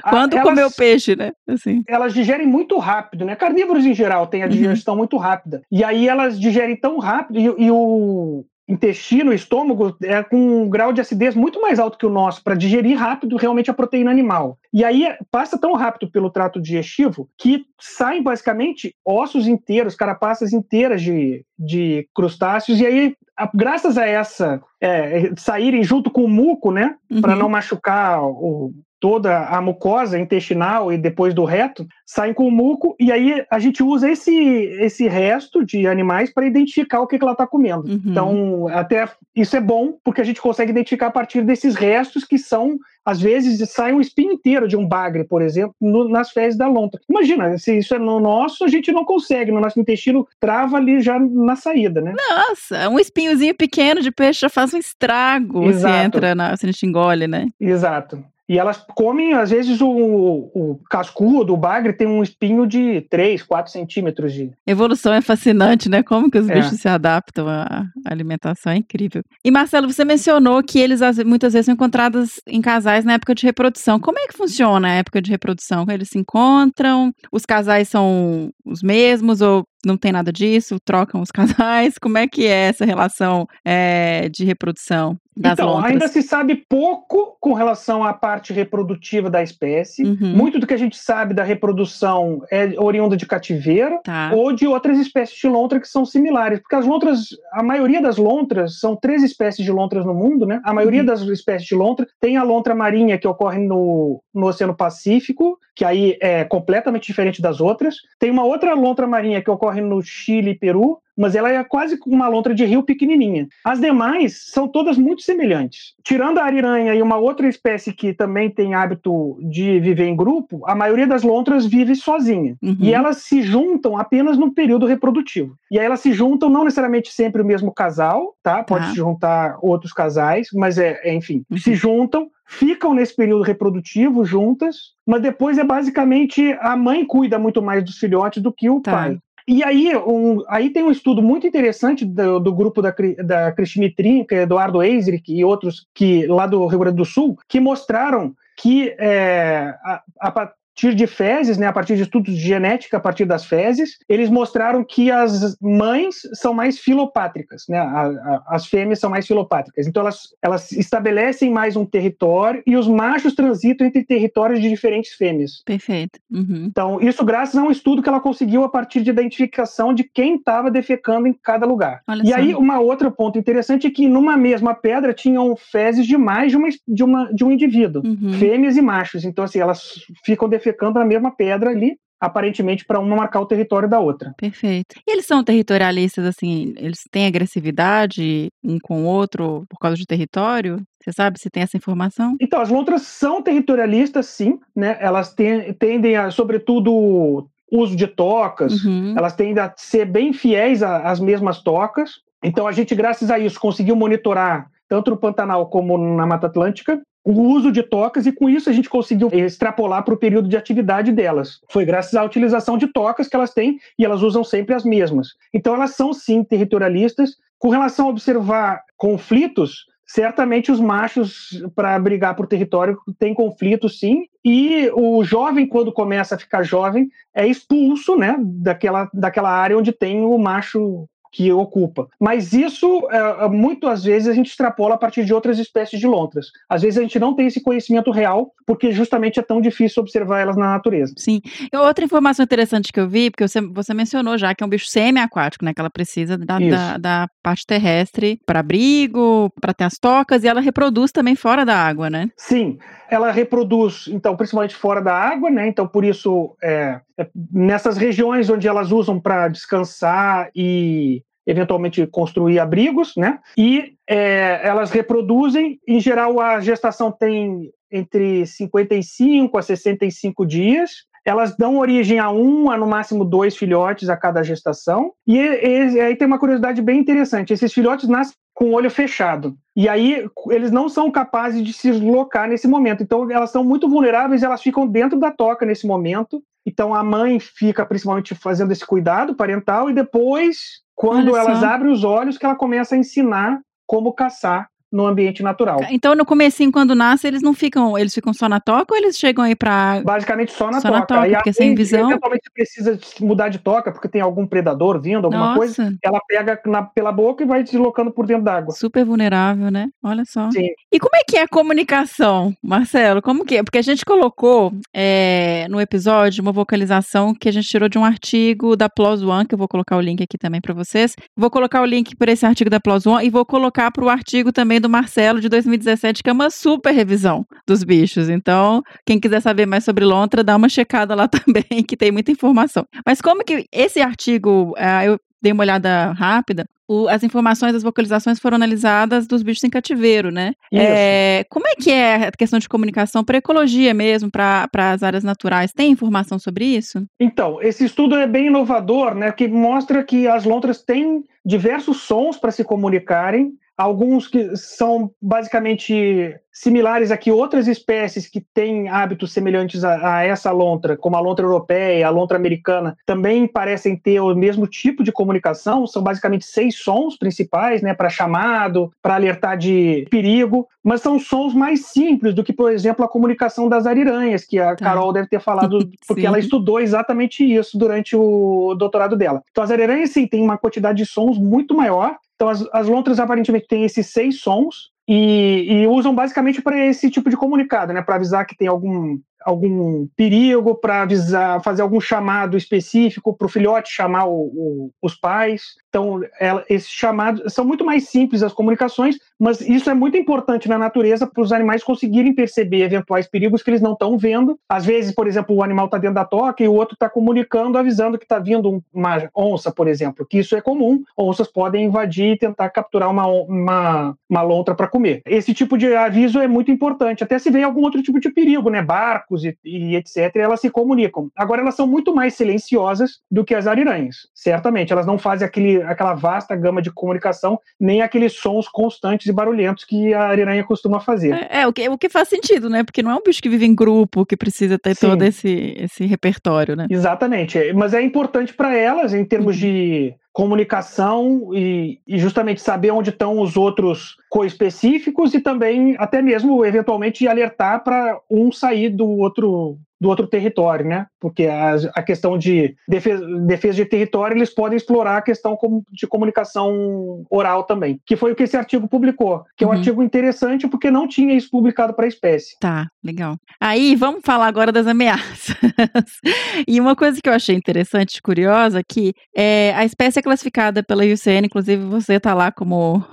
A- Quando elas- comeu peixe, né? Assim. elas digerem muito rápido, né? Carnívoros em geral têm a Uhum. digestão muito rápida. E aí elas digerem tão rápido e, e o intestino, o estômago, é com um grau de acidez muito mais alto que o nosso para digerir rápido realmente a proteína animal. E aí passa tão rápido pelo trato digestivo que saem basicamente ossos inteiros, carapaças inteiras de, de crustáceos. E aí, a- graças a essa é, saírem junto com o muco, né? Para Uhum. não machucar o, toda a mucosa intestinal e depois do reto, saem com o muco e aí a gente usa esse, esse resto de animais para identificar o que, que ela está comendo. Uhum. Então, até isso é bom porque a gente consegue identificar a partir desses restos que são às vezes sai um espinho inteiro de um bagre, por exemplo, no- nas fezes da lontra. Imagina, se isso é no nosso, a gente não consegue, no nosso intestino trava ali já na saída, né? Nossa, um espinhozinho pequeno de peixe já faz um estrago se Exato. entra, na, se a gente engole, né? Exato. E elas comem, às vezes, o, o cascudo, o bagre, tem um espinho de 3, 4 centímetros de. Evolução é fascinante, né? Como que os É. bichos se adaptam à alimentação, é incrível. E Marcelo, você mencionou que eles muitas vezes são encontrados em casais na época de reprodução. Como é que funciona a época de reprodução? Eles se encontram? Os casais são os mesmos ou não tem nada disso? Trocam os casais? Como é que é essa relação é, de reprodução das então, lontras? ainda se sabe pouco com relação à parte reprodutiva da espécie. Uhum. Muito do que a gente sabe da reprodução é oriunda de cativeiro. Tá. ou de outras espécies de lontra que são similares, porque as lontras, a maioria das lontras, são três espécies de lontras no mundo, né? A maioria Uhum. das espécies de lontra tem a lontra marinha que ocorre no, no Oceano Pacífico, que aí é completamente diferente das outras. Tem uma outra lontra marinha que ocorre no Chile e Peru, mas ela é quase uma lontra de rio pequenininha. As demais são todas muito semelhantes. Tirando a ariranha e uma outra espécie que também tem hábito de viver em grupo, a maioria das lontras vive sozinha. Uhum. E elas se juntam apenas no período reprodutivo. E aí elas se juntam não necessariamente sempre o mesmo casal, tá? Pode Tá. se juntar outros casais, mas é, é, enfim, Uhum. se juntam, ficam nesse período reprodutivo juntas, mas depois é basicamente a mãe cuida muito mais dos filhotes do que o Tá. pai. E aí, um, aí tem um estudo muito interessante do, do grupo da, da Cristine Trinca, Eduardo Eisrich e outros que lá do Rio Grande do Sul, que mostraram que é, a, a partir de fezes, né, a partir de estudos de genética a partir das fezes, eles mostraram que as mães são mais filopátricas, né, a- a- as fêmeas são mais filopátricas. Então elas, elas estabelecem mais um território e os machos transitam entre territórios de diferentes fêmeas. Perfeito. Uhum. Então, isso graças a um estudo que ela conseguiu a partir de identificação de quem estava defecando em cada lugar. Olha e só. aí, uma outro ponto interessante é que numa mesma pedra tinham fezes de mais de, uma, de, uma, de um indivíduo, Uhum. fêmeas e machos. Então, assim, elas ficam defecando na mesma pedra ali, aparentemente para uma marcar o território da outra. Perfeito. E eles são territorialistas, assim, eles têm agressividade um com o outro por causa de território? Você sabe se tem essa informação? Então, as lontras são territorialistas, sim, né? Elas ten- tendem a, sobretudo, uso de tocas, Uhum. elas tendem a ser bem fiéis às mesmas tocas. Então, a gente, graças a isso, conseguiu monitorar, tanto no Pantanal como na Mata Atlântica, o uso de tocas, e com isso a gente conseguiu extrapolar para o período de atividade delas. Foi graças à utilização de tocas que elas têm, e elas usam sempre as mesmas. Então, elas são, sim, territorialistas. Com relação a observar conflitos, certamente os machos, para brigar por território, têm conflitos, sim, e o jovem, quando começa a ficar jovem, é expulso né, daquela, daquela área onde tem o macho que ocupa. Mas isso, é, é, muitas vezes, a gente extrapola a partir de outras espécies de lontras. Às vezes a gente não tem esse conhecimento real, porque justamente é tão difícil observar elas na natureza. Sim. E outra informação interessante que eu vi, porque você, você mencionou já que é um bicho semi-aquático, né? Que ela precisa da, da, da parte terrestre para abrigo, para ter as tocas, e ela reproduz também fora da água, né? Sim, ela reproduz, então, principalmente fora da água, né? Então, por isso, é, é nessas regiões onde elas usam para descansar e eventualmente construir abrigos, né? E é, elas reproduzem, em geral, a gestação tem entre 55 a 65 dias. Elas dão origem a um, a no máximo dois filhotes a cada gestação. E, e- e aí tem uma curiosidade bem interessante: esses filhotes nascem com o olho fechado. E aí eles não são capazes de se deslocar nesse momento. Então elas são muito vulneráveis, elas ficam dentro da toca nesse momento. Então a mãe fica principalmente fazendo esse cuidado parental e depois, quando elas abrem os olhos, que ela começa a ensinar como caçar no ambiente natural. Então, no comecinho, quando nasce, eles não ficam, eles ficam só na toca ou eles chegam aí pra. Basicamente só na Só na toca. toca, E porque aí, sem visão- Eventualmente precisa mudar de toca porque tem algum predador vindo, alguma coisa. Nossa, Ela pega na- pela boca e vai deslocando por dentro d'água. super vulnerável, né? Olha só. Sim. E como é que é a comunicação, Marcelo? Como que é? Porque a gente colocou é, no episódio uma vocalização que a gente tirou de um artigo da PLOS ONE, que eu vou colocar o link aqui também para vocês. Vou colocar o link para esse artigo da PLOS ONE e vou colocar para o artigo também do Marcelo de 2017, que é uma super revisão dos bichos. Então, quem quiser saber mais sobre lontra, dá uma checada lá também, que tem muita informação. Mas como que esse artigo, ah, eu dei uma olhada rápida, o- as informações das vocalizações foram analisadas dos bichos em cativeiro, né? É, como é que é a questão de comunicação para ecologia mesmo, para as áreas naturais? Tem informação sobre isso? Então, esse estudo é bem inovador, né, que mostra que as lontras têm diversos sons para se comunicarem, alguns que são basicamente similares a que outras espécies que têm hábitos semelhantes a, a essa lontra, como a lontra europeia, a lontra americana, também parecem ter o mesmo tipo de comunicação. São basicamente seis sons principais, né, para chamado, para alertar de perigo, mas são sons mais simples do que, por exemplo, a comunicação das ariranhas, que a Tá. Carol deve ter falado, porque ela estudou exatamente isso durante o doutorado dela. Então, as ariranhas, sim, têm uma quantidade de sons muito maior. Então, as, as lontras aparentemente têm esses seis sons e, e usam basicamente para esse tipo de comunicado, né? Para avisar que tem algum, algum perigo, para avisar, fazer algum chamado específico para o filhote chamar o- o- os pais. Então, ela, esses chamados são muito mais simples as comunicações, mas isso é muito importante na natureza para os animais conseguirem perceber eventuais perigos que eles não estão vendo. Às vezes, por exemplo, o animal está dentro da toca e o outro está comunicando, avisando que está vindo um- uma onça, por exemplo, que isso é comum. Onças podem invadir e tentar capturar uma, uma, uma lontra para comer. Esse tipo de aviso é muito importante. Até se vem algum outro tipo de perigo, né? Barco e, e etc. Elas se comunicam. Agora, elas são muito mais silenciosas do que as ariranhas, certamente. Elas não fazem aquele, aquela vasta gama de comunicação, nem aqueles sons constantes e barulhentos que a ariranha costuma fazer. É, é, o, que, o que faz sentido, né? Porque não é um bicho que vive em grupo, que precisa ter Sim. todo esse, esse repertório, né? Exatamente. Mas é importante para elas, em termos Uhum. de comunicação e, e justamente saber onde estão os outros coespecíficos e também até mesmo eventualmente alertar para um sair do outro do outro território, né? Porque a, a questão de defesa, defesa de território eles podem explorar a questão de comunicação oral também, que foi o que esse artigo publicou, que é um Uhum. artigo interessante porque não tinha isso publicado para a espécie. Tá, legal. Aí, vamos falar agora das ameaças. e uma coisa que eu achei interessante, curiosa, que é, a espécie é classificada pela IUCN, inclusive você está lá como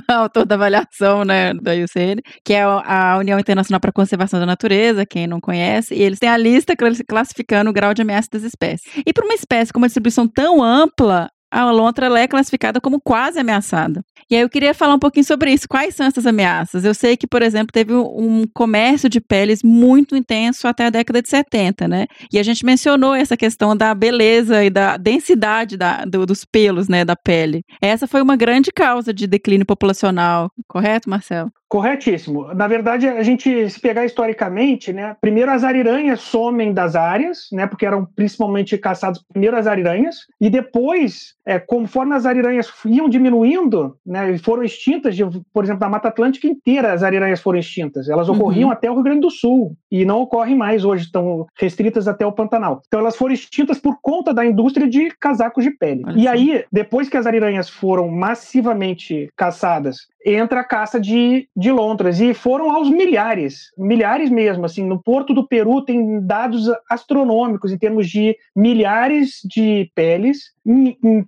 autor da avaliação né, da IUCN, que é a União Internacional para a Conservação da Natureza, quem não conhece, e eles têm a lista classi- classificando o grau de ameaça das espécies. E para uma espécie com uma distribuição tão ampla, a lontra é classificada como quase ameaçada. E aí eu queria falar um pouquinho sobre isso. Quais são essas ameaças? Eu sei que, por exemplo, teve um comércio de peles muito intenso até a década de 70, né? E a gente mencionou essa questão da beleza e da densidade da, do- dos pelos, né, da pele. Essa foi uma grande causa de declínio populacional, correto, Marcelo? Corretíssimo. Na verdade, a gente, se pegar historicamente, né, primeiro as ariranhas somem das áreas, né, porque eram principalmente caçados primeiro as ariranhas, e depois, é, conforme as ariranhas iam diminuindo, né, foram extintas, de, por exemplo, da Mata Atlântica inteira as ariranhas foram extintas. Elas Uhum. ocorriam até o Rio Grande do Sul, e não ocorrem mais hoje, estão restritas até o Pantanal. Então elas foram extintas por conta da indústria de casacos de pele. Olha E aí, depois que as ariranhas foram massivamente caçadas, entra a caça de, de lontras e foram aos milhares, milhares mesmo, assim, no Porto do Peru tem dados astronômicos em termos de milhares de peles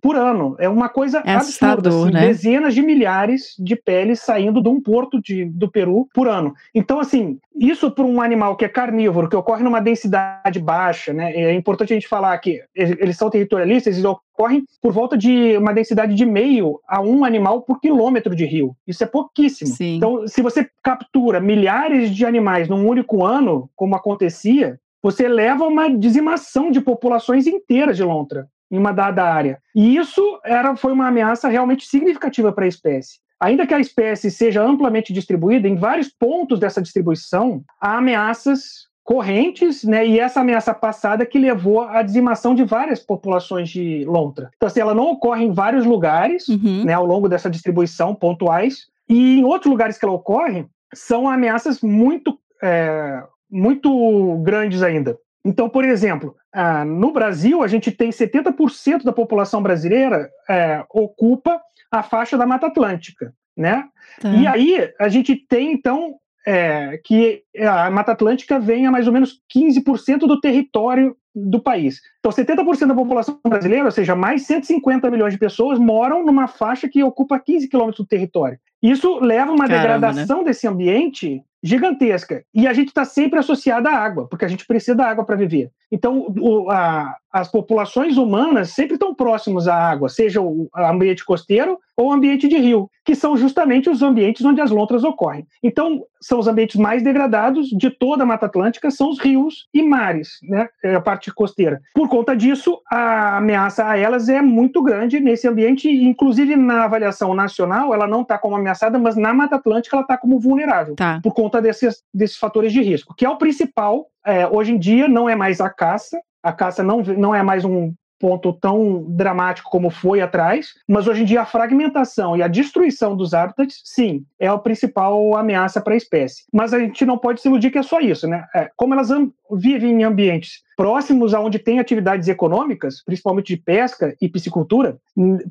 por ano, é uma coisa É absurda, assim, né? dezenas de milhares de peles saindo de um porto de, do Peru por ano. Então, assim, isso para um animal que é carnívoro, que ocorre numa densidade baixa, né, é importante a gente falar que eles são territorialistas, eles ocorrem por volta de uma densidade de meio a um animal por quilômetro de rio. Isso é pouquíssimo. Sim. Então, se você captura milhares de animais num único ano, como acontecia, você leva uma dizimação de populações inteiras de lontra em uma dada área. E isso era, foi uma ameaça realmente significativa para a espécie. Ainda que a espécie seja amplamente distribuída, em vários pontos dessa distribuição, há ameaças correntes, né, e essa ameaça passada que levou à dizimação de várias populações de lontra. Então, assim, ela não ocorre em vários lugares, Uhum. né, ao longo dessa distribuição pontuais, e em outros lugares que ela ocorre, são ameaças muito, é, muito grandes ainda. Então, por exemplo, ah, no Brasil, a gente tem 70% da população brasileira é, ocupa a faixa da Mata Atlântica, né? Tá. E aí a gente tem, então, é, que a Mata Atlântica vem a mais ou menos 15% do território do país. Então, 70% da população brasileira, ou seja, mais 150 milhões de pessoas, moram numa faixa que ocupa 15 quilômetros do território. Isso leva a uma Caramba, degradação desse ambiente gigantesca. E a gente está sempre associado à água, porque a gente precisa da água para viver. Então, o- a- as populações humanas sempre estão próximas à água, seja o ambiente costeiro ou o ambiente de rio, que são justamente os ambientes onde as lontras ocorrem. Então, são os ambientes mais degradados de toda a Mata Atlântica, são os rios e mares, né? É a parte costeira. Por conta disso, a ameaça a elas é muito grande nesse ambiente, inclusive na avaliação nacional, ela não está como ameaçada, mas na Mata Atlântica ela está como vulnerável Tá. por conta desses, desses fatores de risco, que é o principal. é, hoje em dia não é mais a caça, a caça não, não é mais um ponto tão dramático como foi atrás, mas hoje em dia a fragmentação e a destruição dos hábitats, sim, é a principal ameaça para a espécie. Mas a gente não pode se iludir que é só isso, né? É, como elas vivem em ambientes próximos aonde tem atividades econômicas, principalmente de pesca e piscicultura,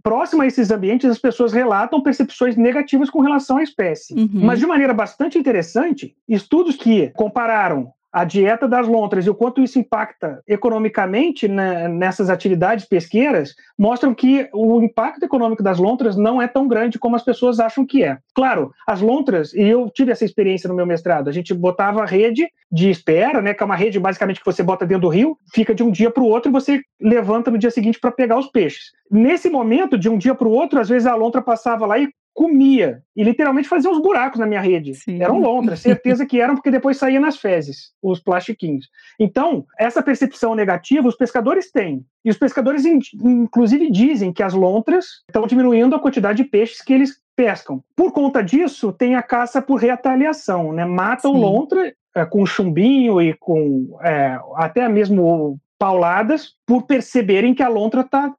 próximo a esses ambientes as pessoas relatam percepções negativas com relação à espécie. Uhum. Mas de maneira bastante interessante, estudos que compararam a dieta das lontras e o quanto isso impacta economicamente né, nessas atividades pesqueiras mostram que o impacto econômico das lontras não é tão grande como as pessoas acham que é. Claro, as lontras, e eu tive essa experiência no meu mestrado, a gente botava rede de espera, né, que é uma rede basicamente que você bota dentro do rio, fica de um dia para o outro e você levanta no dia seguinte para pegar os peixes. Nesse momento, de um dia para o outro, às vezes a lontra passava lá e comia e literalmente fazia uns buracos na minha rede. Sim. Eram lontras, certeza que eram, porque depois saía nas fezes, os plastiquinhos. Então, essa percepção negativa os pescadores têm. E os pescadores, in- inclusive, dizem que as lontras estão diminuindo a quantidade de peixes que eles pescam. Por conta disso, tem a caça por retaliação, né? Matam Sim. lontra é, com chumbinho e com é, até mesmo pauladas por perceberem que a lontra está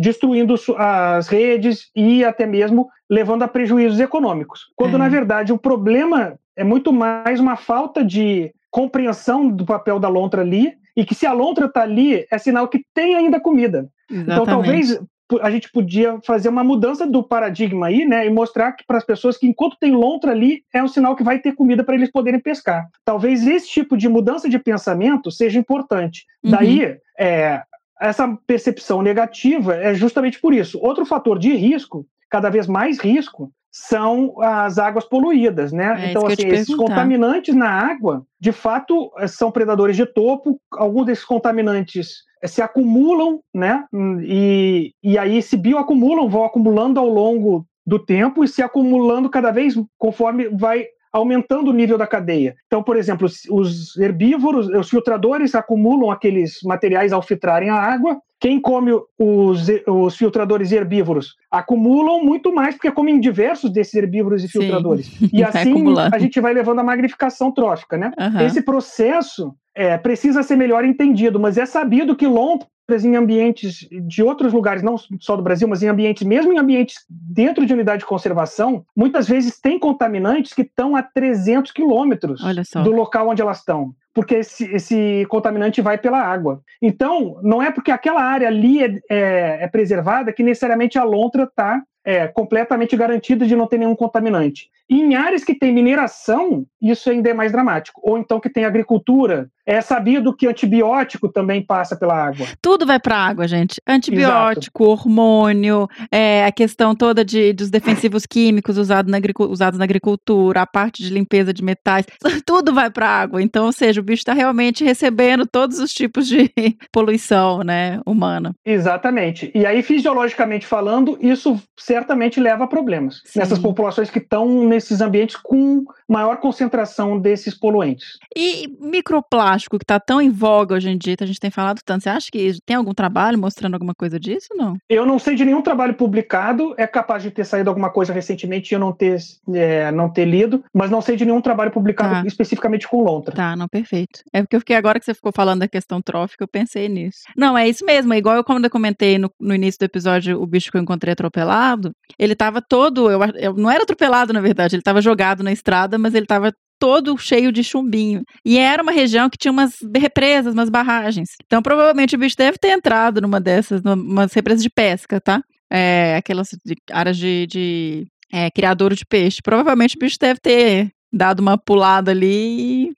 destruindo as redes e até mesmo levando a prejuízos econômicos. Quando, É. na verdade, o problema é muito mais uma falta de compreensão do papel da lontra ali e que se a lontra está ali, é sinal que tem ainda comida. Então, talvez pu- a gente podia fazer uma mudança do paradigma aí, né, e mostrar que para as pessoas que enquanto tem lontra ali é um sinal que vai ter comida para eles poderem pescar. Talvez esse tipo de mudança de pensamento seja importante. Uhum. Daí, é, essa percepção negativa é justamente por isso. Outro fator de risco, cada vez mais risco, são as águas poluídas, né? É então, assim, esses contaminantes na água, de fato, eh, são predadores de topo. Alguns desses contaminantes eh, se acumulam, né? Hum, E, e aí se bioacumulam, vão acumulando ao longo do tempo e se acumulando cada vez conforme vai aumentando o nível da cadeia. Então, por exemplo, os- os herbívoros, os filtradores acumulam aqueles materiais ao filtrarem a água. Quem come os, os filtradores herbívoros acumulam muito mais, porque comem diversos desses herbívoros e Sim. filtradores. E assim acumulando. a gente vai levando a magnificação trófica, né? Aham. Esse processo é, precisa ser melhor entendido, mas é sabido que lontras em ambientes de outros lugares, não só do Brasil, mas em ambientes, mesmo em ambientes dentro de unidade de conservação, muitas vezes tem contaminantes que estão a 300 quilômetros do local onde elas estão, porque esse, esse contaminante vai pela água. Então, não é porque aquela área ali é, é- é preservada que necessariamente a lontra está completamente garantida de não ter nenhum contaminante. E em áreas que tem mineração, isso ainda é mais dramático. Ou então que tem agricultura, é sabido que antibiótico também passa pela água. Tudo vai para água, gente. Antibiótico, hormônio, é, a questão toda de, dos defensivos químicos usado na usados na agricultura, a parte de limpeza de metais, tudo vai para água. Então, ou seja, o bicho está realmente recebendo todos os tipos de poluição, né, humana. Exatamente. E aí, fisiologicamente falando, isso certamente leva a problemas Sim. nessas populações que estão nesses ambientes com maior concentração desses poluentes. E microplástico que está tão em voga hoje em dia, a gente tem falado tanto, você acha que tem algum trabalho mostrando alguma coisa disso, não? Eu não sei de nenhum trabalho publicado, é capaz de ter saído alguma coisa recentemente e eu não ter, é, não ter lido, mas não sei de nenhum trabalho publicado Tá. especificamente com lontra. Tá, não, perfeito. É porque eu fiquei agora que você ficou falando da questão trófica, eu pensei nisso. Não, é isso mesmo. É igual eu, quando eu comentei no, no início do episódio, o bicho que eu encontrei atropelado, ele tava todo. Eu, eu não era atropelado, na verdade, ele tava jogado na estrada, mas ele tava todo cheio de chumbinho. E era uma região que tinha umas represas, umas barragens. Então, provavelmente o bicho deve ter entrado numa dessas, numas represas de pesca, tá? É, aquelas de- áreas de, de é, de peixe. Provavelmente o bicho deve ter dado uma pulada ali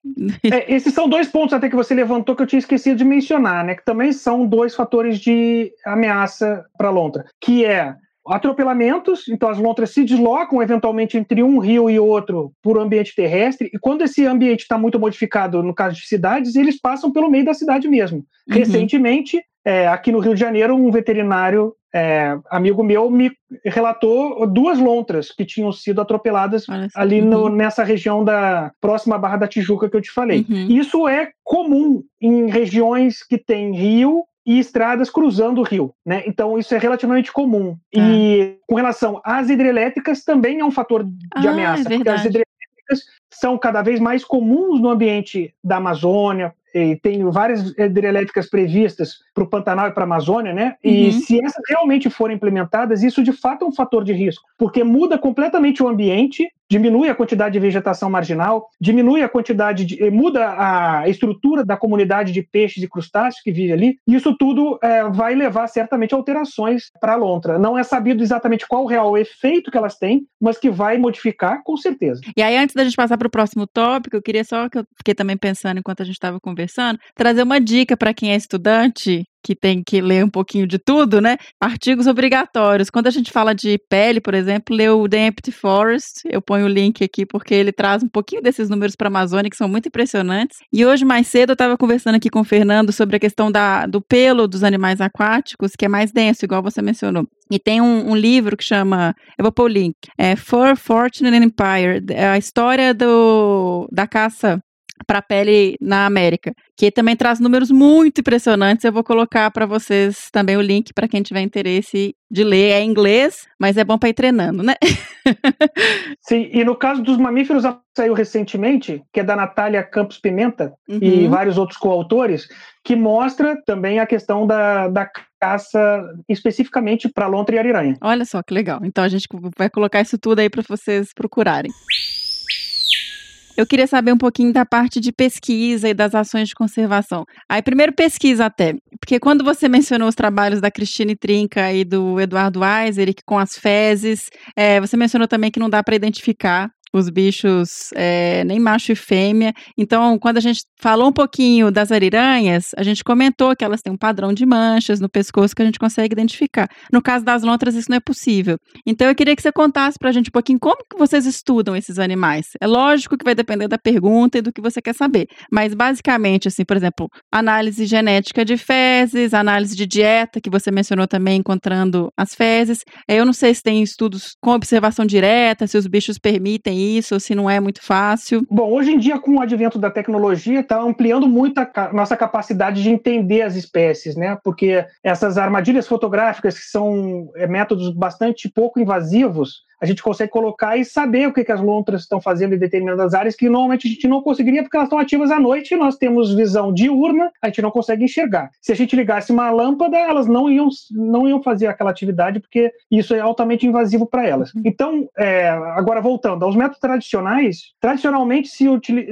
É, esses são dois pontos até que você levantou que eu tinha esquecido de mencionar, né? Que também são dois fatores de ameaça para a lontra, que é atropelamentos, então as lontras se deslocam eventualmente entre um rio e outro por ambiente terrestre, e quando esse ambiente está muito modificado, no caso de cidades, eles passam pelo meio da cidade mesmo. Uhum. Recentemente, é, aqui no Rio de Janeiro, um veterinário é, amigo meu me relatou duas lontras que tinham sido atropeladas só. ali no- Uhum. nessa região da próxima Barra da Tijuca que eu te falei. Uhum. Isso é comum em regiões que tem rio e estradas cruzando o rio, né? Então isso é relativamente comum. Tá. E com relação às hidrelétricas também é um fator de Ah, é ameaça, porque as hidrelétricas são cada vez mais comuns no ambiente da Amazônia. E tem várias hidrelétricas previstas para o Pantanal e para a Amazônia, né? E Uhum. se essas realmente forem implementadas, isso de fato é um fator de risco, porque muda completamente o ambiente, diminui a quantidade de vegetação marginal, diminui a quantidade de. eh, muda a estrutura da comunidade de peixes e crustáceos que vive ali. Isso tudo eh, vai levar certamente a alterações para a lontra. Não é sabido exatamente qual o real efeito que elas têm, mas que vai modificar com certeza. E aí, antes da gente passar para o próximo tópico, eu queria só que eu fiquei também pensando enquanto a gente estava conversando, trazer uma dica para quem é estudante que tem que ler um pouquinho de tudo, né? Artigos obrigatórios. Quando a gente fala de pele, por exemplo, lê o The Empty Forest. Eu ponho o link aqui porque ele traz um pouquinho desses números para a Amazônia que são muito impressionantes. E hoje, mais cedo, eu estava conversando aqui com o Fernando sobre a questão da, do pelo dos animais aquáticos, que é mais denso, igual você mencionou. E tem um, um, livro que chama, eu vou pôr o link, é For Fortune and Empire, a história do, da caça para a pele na América, que também traz números muito impressionantes. Eu vou colocar para vocês também o link para quem tiver interesse de ler. É em inglês, mas é bom para ir treinando, né? Sim, e no caso dos mamíferos saiu recentemente, que é da Natália Campos Pimenta uhum. e vários outros coautores, que mostra também a questão da, da caça especificamente para lontra e ariranha. Olha só que legal. Então a gente vai colocar isso tudo aí para vocês procurarem. Eu queria saber um pouquinho da parte de pesquisa e das ações de conservação. Aí, primeiro pesquisa até, porque quando você mencionou os trabalhos da Cristine Trinca e do Eduardo Weiser, com as fezes, é, você mencionou também que não dá para identificar os bichos, é, nem macho e fêmea. Então, quando a gente falou um pouquinho das ariranhas, a gente comentou que elas têm um padrão de manchas no pescoço que a gente consegue identificar. No caso das lontras, isso não é possível. Então, eu queria que você contasse para a gente um pouquinho como que vocês estudam esses animais. É lógico que vai depender da pergunta e do que você quer saber, mas basicamente, assim, por exemplo, análise genética de fezes, análise de dieta, que você mencionou também, encontrando as fezes. Eu não sei se tem estudos com observação direta, se os bichos permitem isso, se não é muito fácil? Bom, hoje em dia, com o advento da tecnologia, está ampliando muito a nossa capacidade de entender as espécies, né? Porque essas armadilhas fotográficas, que são é, métodos bastante pouco invasivos, a gente consegue colocar e saber o que, que as lontras estão fazendo em determinadas áreas que normalmente a gente não conseguiria porque elas estão ativas à noite e nós temos visão diurna, a gente não consegue enxergar. Se a gente ligasse uma lâmpada, elas não iam, não iam fazer aquela atividade porque isso é altamente invasivo para elas. Uhum. Então, é, agora voltando aos métodos tradicionais, tradicionalmente se,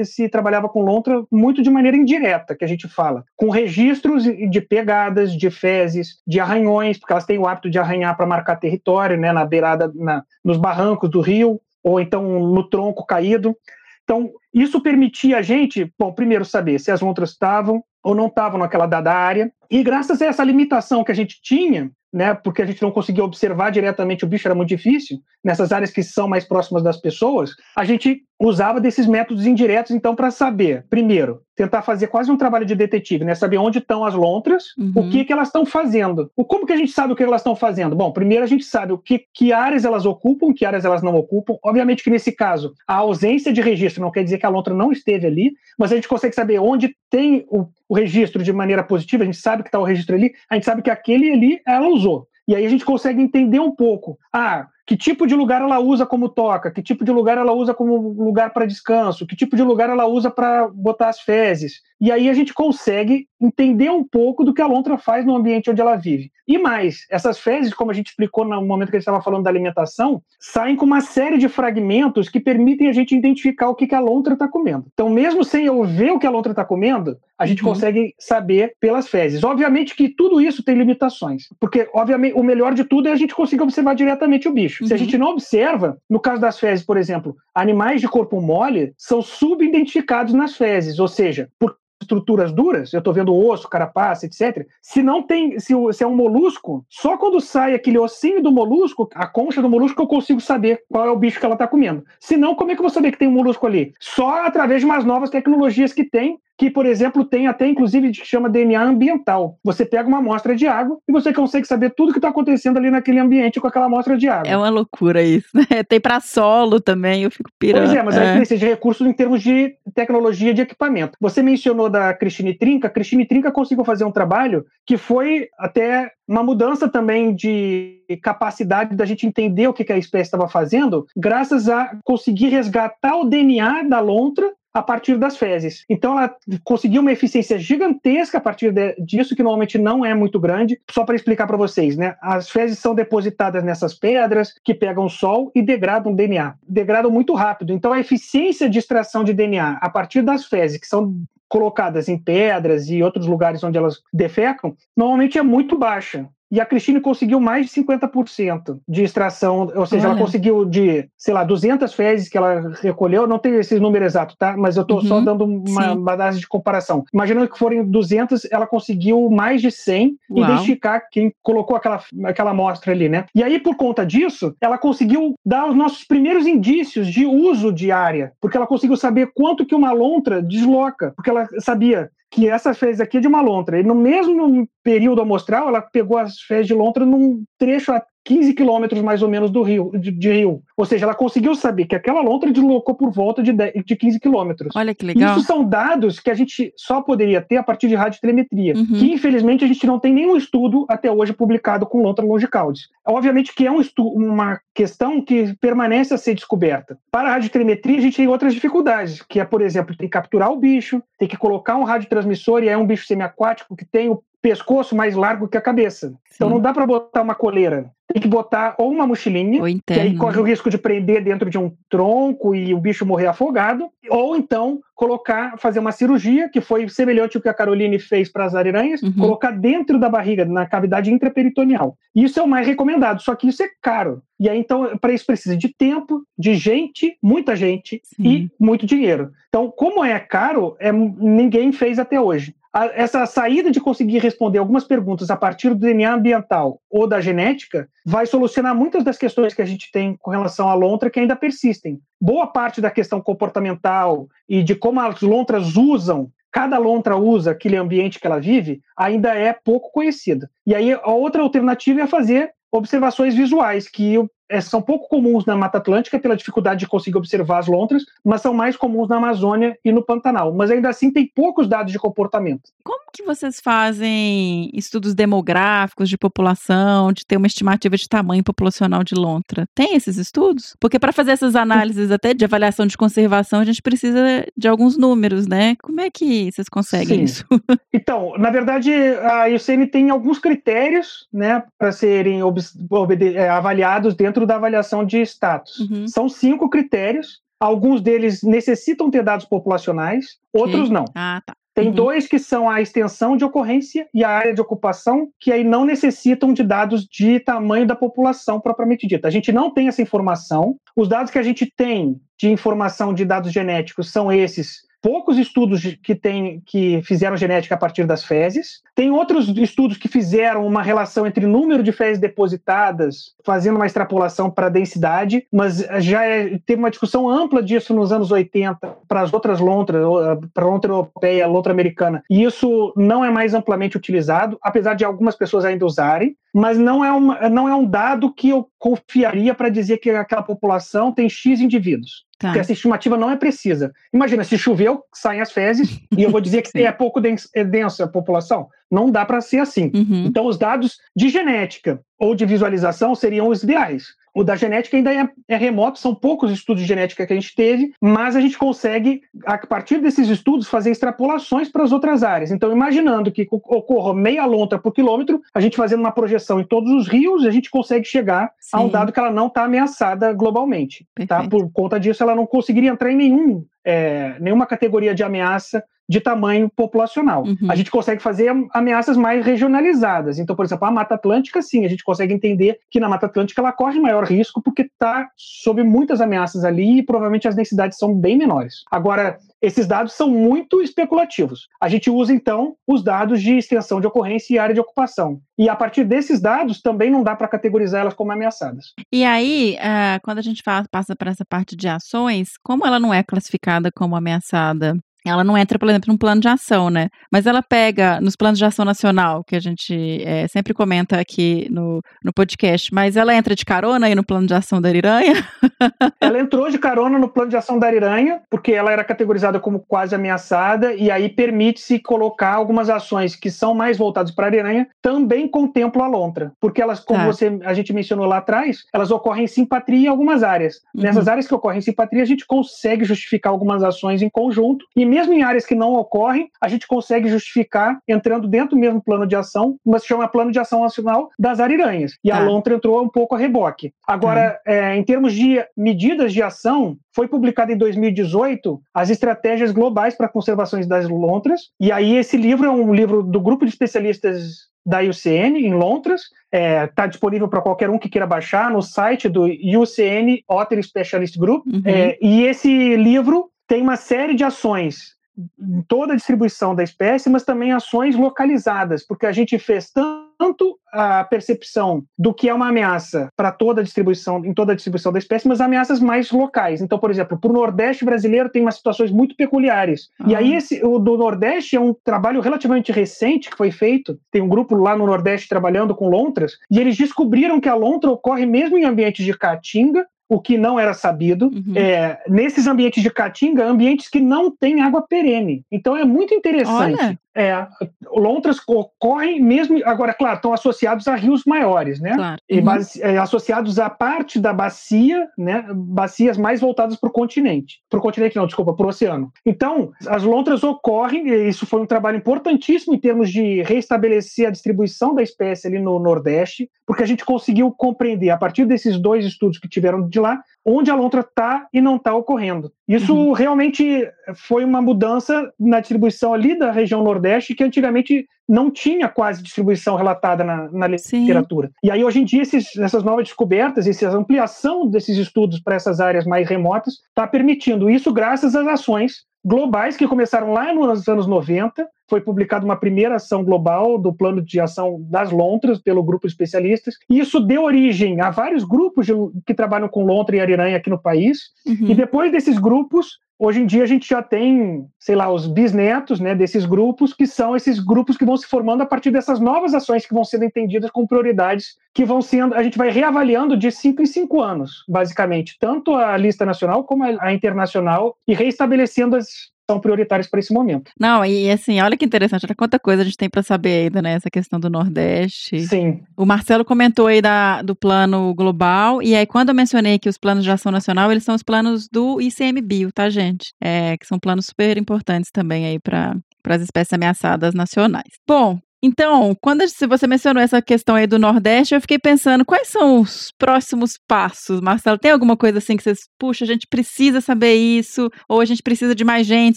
se trabalhava com lontra muito de maneira indireta, que a gente fala, com registros de pegadas, de fezes, de arranhões, porque elas têm o hábito de arranhar para marcar território, né, na beirada, na, nos barrancos do rio, ou então no tronco caído. Então, isso permitia a gente, bom, primeiro saber se as lontras estavam ou não estavam naquela dada área, e graças a essa limitação que a gente tinha, né, porque a gente não conseguia observar diretamente o bicho, era muito difícil, nessas áreas que são mais próximas das pessoas, a gente usava desses métodos indiretos, então, para saber, primeiro, tentar fazer quase um trabalho de detetive, né, saber onde estão as lontras, uhum. o que, que elas estão fazendo. O, como que a gente sabe o que elas estão fazendo? Bom, primeiro a gente sabe o que, que áreas elas ocupam, que áreas elas não ocupam. Obviamente que nesse caso, a ausência de registro não quer dizer que a lontra não esteve ali, mas a gente consegue saber onde tem o, o registro de maneira positiva, a gente sabe que está o registro ali, a gente sabe que aquele ali ela usou. E aí a gente consegue entender um pouco. Ah, que tipo de lugar ela usa como toca, que tipo de lugar ela usa como lugar para descanso, que tipo de lugar ela usa para botar as fezes. E aí a gente consegue entender um pouco do que a lontra faz no ambiente onde ela vive. E mais, essas fezes, como a gente explicou no momento que a gente estava falando da alimentação, saem com uma série de fragmentos que permitem a gente identificar o que, que a lontra está comendo. Então, mesmo sem eu ver o que a lontra está comendo, a gente uhum. consegue saber pelas fezes. Obviamente que tudo isso tem limitações, porque obviamente o melhor de tudo é a gente conseguir observar diretamente o bicho. Uhum. Se a uhum. gente não observa, no caso das fezes, por exemplo, animais de corpo mole são subidentificados nas fezes, ou seja, por estruturas duras, eu estou vendo osso, carapaça, etc. Se não tem, se, se, é um molusco, só quando sai aquele ossinho do molusco, a concha do molusco, eu consigo saber qual é o bicho que ela está comendo. Se não, como é que eu vou saber que tem um molusco ali? Só através de umas novas tecnologias que tem que, por exemplo, tem até inclusive que chama DNA ambiental. Você pega uma amostra de água e você consegue saber tudo que está acontecendo ali naquele ambiente com aquela amostra de água. É uma loucura isso. Né? Tem para solo também, eu fico pirando. Pois é, mas é. aí precisa de recursos em termos de tecnologia de equipamento. Você mencionou da Cristine Trinca. A Cristine Trinca conseguiu fazer um trabalho que foi até uma mudança também de capacidade da gente entender o que a espécie estava fazendo, graças a conseguir resgatar o DNA da lontra a partir das fezes. Então ela conseguiu uma eficiência gigantesca a partir de, disso, que normalmente não é muito grande. Só para explicar para vocês, né? As fezes são depositadas nessas pedras que pegam sol e degradam DNA. Degradam muito rápido. Então a eficiência de extração de DNA a partir das fezes, que são colocadas em pedras e outros lugares onde elas defecam, normalmente é muito baixa. E a Cristine conseguiu mais de 50% de extração, ou seja, Olha. ela conseguiu de, sei lá, 200 fezes que ela recolheu, não tem esse número exato, tá? Mas eu tô Uhum, só dando uma, uma base de comparação. Imaginando que forem 200, ela conseguiu mais de 100 Uau. identificar quem colocou aquela, aquela amostra ali, né? E aí, por conta disso, ela conseguiu dar os nossos primeiros indícios de uso de área, porque ela conseguiu saber quanto que uma lontra desloca, porque ela sabia que essa fezes aqui é de uma lontra. E no mesmo período amostral, ela pegou as fezes de lontra num trecho 15 quilômetros mais ou menos do rio, de, de rio. Ou seja, ela conseguiu saber que aquela lontra deslocou por volta de, 10 de 15 quilômetros. Olha que legal. Isso são dados que a gente só poderia ter a partir de radiotelemetria, Uhum. que infelizmente a gente não tem nenhum estudo até hoje publicado com lontra longicaudes. Obviamente que é um uma questão que permanece a ser descoberta. Para a radiotelemetria a gente tem outras dificuldades, que é, por exemplo, tem que capturar o bicho, tem que colocar um radiotransmissor e é um bicho semiaquático que tem o pescoço mais largo que a cabeça. Então Sim. não dá para botar uma coleira. Tem que botar ou uma mochilinha, Ou que aí corre o risco de prender dentro de um tronco e o bicho morrer afogado, ou então colocar, fazer uma cirurgia, que foi semelhante ao que a Caroline fez para as ariranhas, Uhum. colocar dentro da barriga, na cavidade intraperitoneal. Isso é o mais recomendado, só que isso é caro. E aí, então, para isso precisa de tempo, de gente, muita gente Sim. e muito dinheiro. Então, como é caro, é, ninguém fez até hoje. A- essa saída de conseguir responder algumas perguntas a partir do DNA ambiental ou da genética vai solucionar muitas das questões que a gente tem com relação à lontra que ainda persistem. Boa parte da questão comportamental e de como as lontras usam, cada lontra usa aquele ambiente que ela vive, ainda é pouco conhecida. E aí a outra alternativa é fazer observações visuais, que eh, são pouco comuns na Mata Atlântica pela dificuldade de conseguir observar as lontras, mas são mais comuns na Amazônia e no Pantanal. Mas ainda assim tem poucos dados de comportamento. Como que vocês fazem estudos demográficos de população, de ter uma estimativa de tamanho populacional de lontra? Tem esses estudos? Porque para fazer essas análises até de avaliação de conservação, a gente precisa de alguns números, né? Como é que vocês conseguem Sim. isso? Então, na verdade, a IUCN tem alguns critérios né, para serem eh, avaliados dentro da avaliação de status. Uhum. São cinco critérios. Alguns deles necessitam ter dados populacionais, outros não. Ah, tá. Tem Uhum. dois que são a extensão de ocorrência e a área de ocupação, que aí não necessitam de dados de tamanho da população propriamente dita. A gente não tem essa informação. Os dados que a gente tem de informação de dados genéticos são esses. Poucos estudos que, tem, que fizeram genética a partir das fezes. Tem outros estudos que fizeram uma relação entre número de fezes depositadas, fazendo uma extrapolação para a densidade, mas já é- teve uma discussão ampla disso nos anos 80 para as outras lontras, para a lontra europeia, a lontra americana. E isso não é mais amplamente utilizado, apesar de algumas pessoas ainda usarem, mas não é, uma, não é um dado que eu confiaria para dizer que aquela população tem X indivíduos. Tá. Porque essa estimativa não é precisa. Imagina, se choveu, saem as fezes, e eu vou dizer que é pouco é densa a população. Não dá para ser assim. Uhum. Então, os dados de genética ou de visualização seriam os ideais. O da genética ainda é, é remoto, são poucos estudos de genética que a gente teve, mas a gente consegue, a partir desses estudos, fazer extrapolações para as outras áreas. Então, imaginando que co- ocorra meia lontra por quilômetro, a gente fazendo uma projeção em todos os rios, a gente consegue chegar a um Sim. dado que ela não está ameaçada globalmente. Tá? Por conta disso, ela não conseguiria entrar em nenhum, é, nenhuma categoria de ameaça de tamanho populacional. Uhum. A gente consegue fazer ameaças mais regionalizadas. Então, por exemplo, a Mata Atlântica, sim, a gente consegue entender que na Mata Atlântica ela corre maior risco porque está sob muitas ameaças ali e provavelmente as densidades são bem menores. Agora, esses dados são muito especulativos. A gente usa, então, os dados de extensão de ocorrência e área de ocupação. E a partir desses dados, também não dá para categorizar elas como ameaçadas. E aí, ah, quando a gente passa para essa parte de ações, como ela não é classificada como ameaçada, ela não entra, por exemplo, num plano de ação, né? Mas ela pega nos planos de ação nacional, que a gente eh, sempre comenta aqui no, no podcast, mas ela entra de carona aí no plano de ação da Ariranha? Ela entrou de carona no plano de ação da Ariranha, porque ela era categorizada como quase ameaçada, e aí permite-se colocar algumas ações que são mais voltadas para a Ariranha, também contemplam a lontra, porque elas, como Tá. você, a gente mencionou lá atrás, elas ocorrem em simpatia em algumas áreas. Uhum. Nessas áreas que ocorrem em simpatia, a gente consegue justificar algumas ações em conjunto, e mesmo em áreas que não ocorrem, a gente consegue justificar entrando dentro do mesmo plano de ação, mas chama Plano de Ação Nacional das Ariranhas. E a Tá. lontra entrou um pouco a reboque. Agora, é, em termos de medidas de ação, foi publicado em 2018 as estratégias globais para a conservação das lontras. E aí esse livro é um livro do grupo de especialistas da IUCN em Londres. Está disponível para qualquer um que queira baixar no site do IUCN Otter Specialist Group. Uhum. É, e esse livro tem uma série de ações em toda a distribuição da espécie, mas também ações localizadas, porque a gente fez tanto a percepção do que é uma ameaça para toda a distribuição, em toda a distribuição da espécie, mas ameaças mais locais. Então, por exemplo, para o Nordeste brasileiro tem umas situações muito peculiares. E Ah. aí esse, o do Nordeste é um trabalho relativamente recente que foi feito. Tem um grupo lá no Nordeste trabalhando com lontras e eles descobriram que a lontra ocorre mesmo em ambientes de caatinga, o que não era sabido. Uhum. É, nesses ambientes de caatinga, ambientes que não têm água perene. Então é muito interessante. Olha. É, lontras ocorrem mesmo, agora, claro, estão associados a rios maiores, né? Claro. E Uhum. base- é, associados à parte da bacia, né? Bacias mais voltadas para o continente. Para o continente, não, desculpa, para o oceano. Então, as lontras ocorrem, e isso foi um trabalho importantíssimo em termos de restabelecer a distribuição da espécie ali no Nordeste, porque a gente conseguiu compreender, a partir desses dois estudos que tiveram de lá, onde a lontra está e não está ocorrendo. Isso Uhum. realmente foi uma mudança na distribuição ali da região Nordeste, que antigamente não tinha quase distribuição relatada na, na Sim. literatura. E aí, hoje em dia, esses- essas novas descobertas, essa ampliação desses estudos para essas áreas mais remotas, está permitindo isso graças às ações globais que começaram lá nos anos 90. Foi publicada uma primeira ação global do plano de ação das lontras pelo grupo de especialistas. E isso deu origem a vários grupos de- que trabalham com lontra e ariranha aqui no país. Uhum. E depois desses grupos, hoje em dia a gente já tem, sei lá, os bisnetos né, desses grupos, que são esses grupos que vão se formando a partir dessas novas ações que vão sendo entendidas como prioridades, que vão sendo, a gente vai reavaliando de cinco em cinco anos, basicamente, tanto a lista nacional como a internacional, e reestabelecendo as são prioritárias para esse momento. Não, e assim, olha que interessante, olha quanta coisa a gente tem para saber ainda, né? Essa questão do Nordeste. Sim, O Marcelo comentou aí da, do plano global, e aí quando eu mencionei que os planos de ação nacional, eles são os planos do ICMBio, tá, gente? É, que são planos super importantes também aí para as espécies ameaçadas nacionais. Bom, então, quando você mencionou essa questão aí do Nordeste, eu fiquei pensando, quais são os próximos passos, Marcelo? Tem alguma coisa assim que vocês, puxa, a gente precisa saber isso, ou a gente precisa de mais gente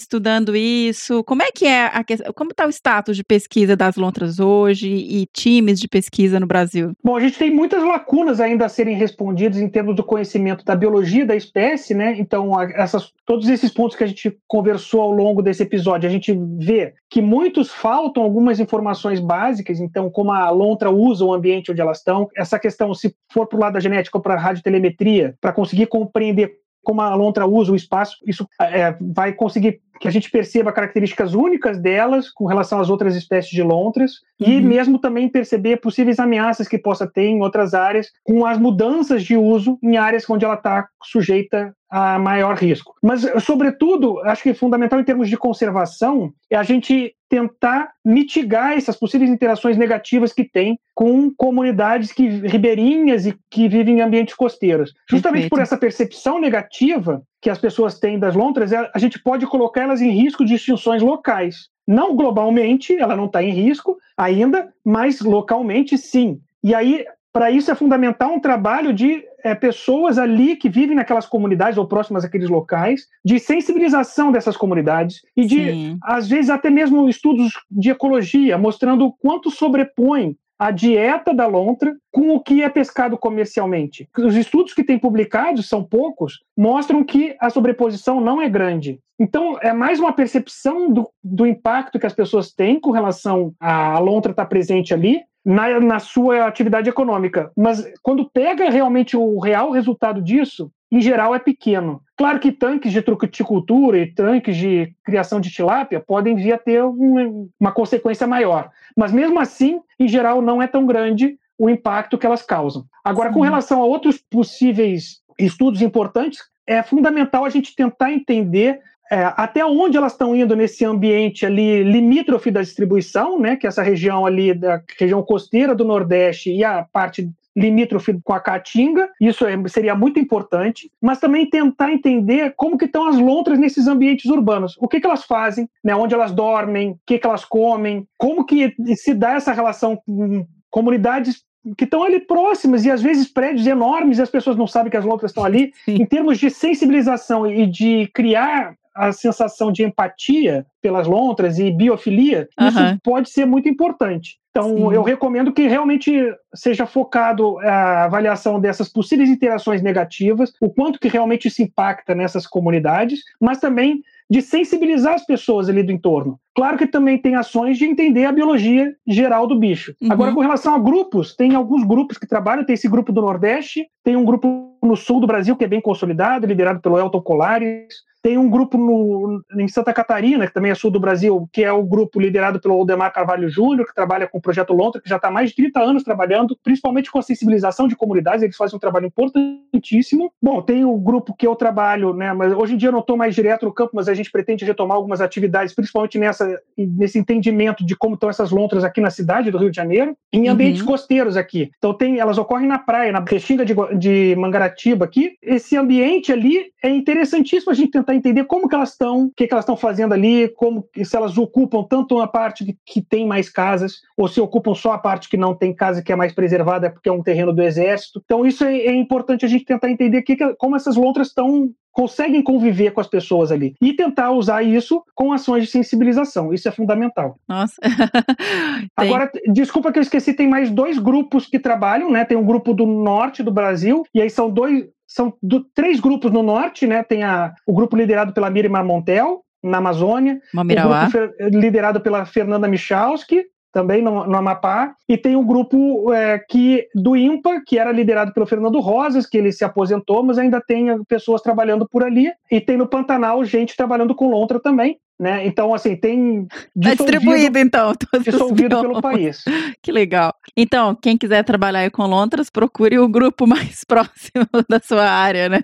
estudando isso? Como é que é a questão, como está o status de pesquisa das lontras hoje e times de pesquisa no Brasil? Bom, a gente tem muitas lacunas ainda a serem respondidas em termos do conhecimento da biologia da espécie, né? Então, essas, todos esses pontos que a gente conversou ao longo desse episódio, a gente vê que muitos faltam algumas informações básicas, então, como a lontra usa o ambiente onde elas estão, essa questão, se for para o lado da genética ou para a radiotelemetria, para conseguir compreender como a lontra usa o espaço, isso é, vai conseguir que a gente perceba características únicas delas com relação às outras espécies de lontras e Uhum. mesmo também perceber possíveis ameaças que possa ter em outras áreas com as mudanças de uso em áreas onde ela está sujeita a maior risco. Mas, sobretudo, acho que é fundamental em termos de conservação é a gente tentar mitigar essas possíveis interações negativas que tem com comunidades que ribeirinhas e que vivem em ambientes costeiros. Justamente Perfeito. por essa percepção negativa que as pessoas têm das lontras, é- a gente pode colocar elas em risco de extinções locais. Não globalmente, ela não está em risco ainda, mas localmente sim. E aí, para isso é fundamental um trabalho de eh, pessoas ali que vivem naquelas comunidades ou próximas àqueles locais, de sensibilização dessas comunidades e de Sim. às vezes até mesmo estudos de ecologia, mostrando o quanto sobrepõe a dieta da lontra com o que é pescado comercialmente. Os estudos que têm publicados, são poucos, mostram que a sobreposição não é grande. Então, é mais uma percepção do, do impacto que as pessoas têm com relação à lontra estar presente ali, na, na sua atividade econômica. Mas quando pega realmente o real resultado disso, em geral é pequeno. Claro que tanques de trucuticultura e tanques de criação de tilápia podem vir a ter um, uma consequência maior. Mas mesmo assim, em geral, não é tão grande o impacto que elas causam. Agora, com relação a outros possíveis estudos importantes, é fundamental a gente tentar entender é, até onde elas estão indo nesse ambiente ali limítrofe da distribuição, né, que é essa região ali da região costeira do Nordeste e a parte limítrofe com a caatinga, isso é, seria muito importante, mas também tentar entender como que estão as lontras nesses ambientes urbanos, o que, que elas fazem, né, onde elas dormem, o que, que elas comem, como que se dá essa relação com comunidades que estão ali próximas e às vezes prédios enormes e as pessoas não sabem que as lontras estão ali. Sim. Em termos de sensibilização e de criar a sensação de empatia pelas lontras e biofilia, isso Aham. pode ser muito importante. Então, Sim. eu recomendo que realmente seja focado a avaliação dessas possíveis interações negativas, o quanto que realmente isso impacta nessas comunidades, mas também de sensibilizar as pessoas ali do entorno. Claro que também tem ações de entender a biologia geral do bicho. Uhum. Agora, com relação a grupos, tem alguns grupos que trabalham, tem esse grupo do Nordeste, tem um grupo no sul do Brasil que é bem consolidado, liderado pelo Elton Colares, tem um grupo no, em Santa Catarina, que também é sul do Brasil, que é o grupo liderado pelo Aldemar Carvalho Júnior, que trabalha com o Projeto Lontra, que já está há mais de 30 anos trabalhando, principalmente com a sensibilização de comunidades, eles fazem um trabalho importantíssimo. Bom, tem o grupo que eu trabalho, né, mas hoje em dia eu não estou mais direto no campo, mas a gente pretende retomar algumas atividades, principalmente nessa, nesse entendimento de como estão essas lontras aqui na cidade do Rio de Janeiro, em ambientes Uhum. costeiros aqui. Então tem, elas ocorrem na praia, na Restinga de, de Mangaratiba aqui. Esse ambiente ali é interessantíssimo a gente tentar entender como que elas estão, o que, que elas estão fazendo ali, como se elas ocupam tanto a parte que, que tem mais casas, ou se ocupam só a parte que não tem casa, que é mais preservada, porque é um terreno do exército. Então isso é, é importante a gente tentar entender que que- como essas lontras estão conseguem conviver com as pessoas ali e tentar usar isso com ações de sensibilização. Isso é fundamental. Nossa. Agora, desculpa que eu esqueci, tem mais dois grupos que trabalham, né? Tem um grupo do norte do Brasil, e aí são dois, são do- três grupos no norte, né? Tem a, o grupo liderado pela Miriam Montel, na Amazônia, o Mamirauá. grupo fer- liderado pela Fernanda Michalski, também no, no Amapá, e tem um grupo é, que do IMPA, que era liderado pelo Fernando Rosas, que ele se aposentou, mas ainda tem eh, pessoas trabalhando por ali, e tem no Pantanal gente trabalhando com lontra também, né? Então, assim, tem Tá distribuído, então. dissolvido pelo país. Que legal. Então, quem quiser trabalhar com lontras, procure o grupo mais próximo da sua área, né?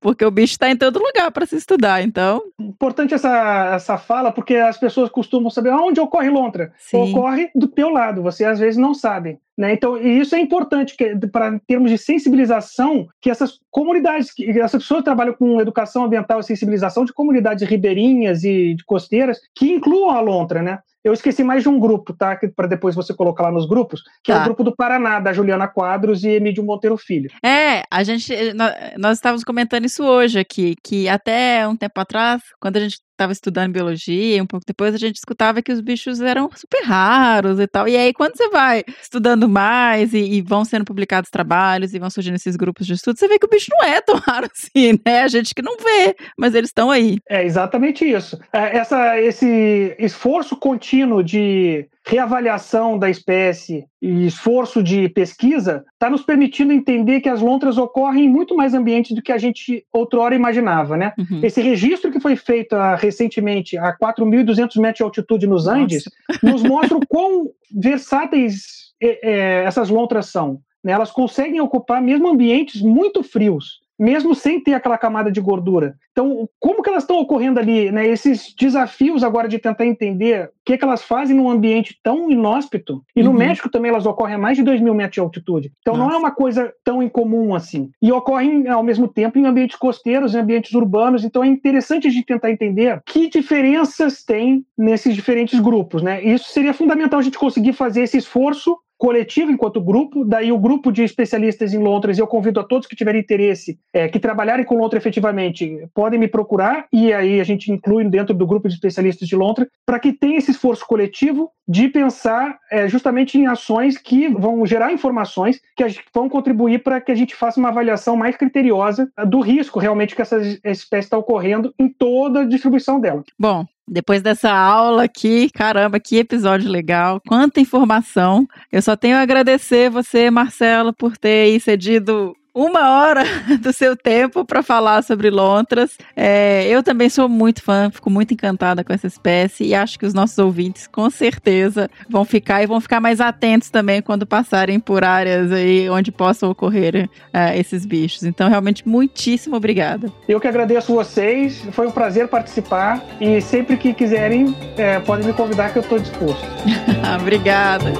Porque o bicho está em todo lugar para se estudar, então. Importante essa, essa fala, porque as pessoas costumam saber onde ocorre lontra. Sim. Ocorre do teu lado, você às vezes não sabe. Né? Então, e isso é importante para em termos de sensibilização, que essas comunidades, que essas pessoas que trabalham com educação ambiental e sensibilização de comunidades ribeirinhas e de costeiras, que incluam a lontra, né? Eu esqueci mais de um grupo, tá? Para depois você colocar lá nos grupos, que é Tá. o grupo do Paraná, da Juliana Quadros e Emílio Monteiro Filho. É, a gente. nó- Nós estávamos comentando isso hoje aqui, que até um tempo atrás, quando a gente estava estudando biologia, um pouco depois a gente escutava que os bichos eram super raros e tal. E aí, quando você vai estudando mais e, e vão sendo publicados trabalhos e vão surgindo esses grupos de estudo, você vê que o bicho não é tão raro assim, né? A gente que não vê, mas eles estão aí. É exatamente isso. É, Essa, esse esforço contínuo de reavaliação da espécie e esforço de pesquisa está nos permitindo entender que as lontras ocorrem em muito mais ambientes do que a gente outrora imaginava, né? Uhum. Esse registro que foi feito ah, recentemente a 4.200 metros de altitude nos Andes nos mostra o quão versáteis eh, eh, essas lontras são. né? Elas conseguem ocupar mesmo ambientes muito frios, mesmo sem ter aquela camada de gordura. Então, como que elas estão ocorrendo ali? Né? Esses desafios agora de tentar entender o que, que elas fazem num ambiente tão inóspito. E no Uhum. México também elas ocorrem a mais de 2 mil metros de altitude. Então, não Nossa. é uma coisa tão incomum assim. E ocorrem, ao mesmo tempo, em ambientes costeiros, em ambientes urbanos. Então, é interessante a gente tentar entender que diferenças tem nesses diferentes grupos. Né? E isso seria fundamental a gente conseguir fazer esse esforço coletivo enquanto grupo, daí o grupo de especialistas em lontras, eu convido a todos que tiverem interesse, é, que trabalharem com lontra efetivamente, podem me procurar e aí a gente inclui dentro do grupo de especialistas de lontra, para que tenha esse esforço coletivo de pensar é, justamente em ações que vão gerar informações que vão contribuir para que a gente faça uma avaliação mais criteriosa do risco realmente que essa espécie está ocorrendo em toda a distribuição dela. Bom, depois dessa aula aqui, caramba, que episódio legal, quanta informação. Eu só tenho a agradecer você, Marcelo, por ter cedido uma hora do seu tempo para falar sobre lontras. É, eu também sou muito fã, fico muito encantada com essa espécie e acho que os nossos ouvintes com certeza vão ficar e vão ficar mais atentos também quando passarem por áreas aí onde possam ocorrer é, esses bichos. Então, realmente, muitíssimo obrigada. Eu que agradeço vocês, foi um prazer participar e sempre que quiserem, é, podem me convidar que eu estou disposto. obrigada.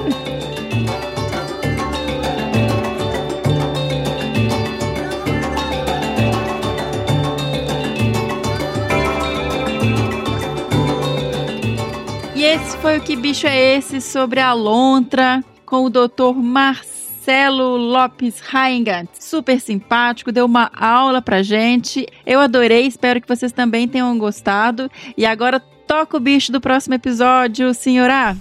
Foi o Que Bicho é Esse sobre a lontra com o Dr. Marcelo Lopes Raingat. Super simpático, deu uma aula pra gente. Eu adorei, espero que vocês também tenham gostado. E agora toca o bicho do próximo episódio, senhora.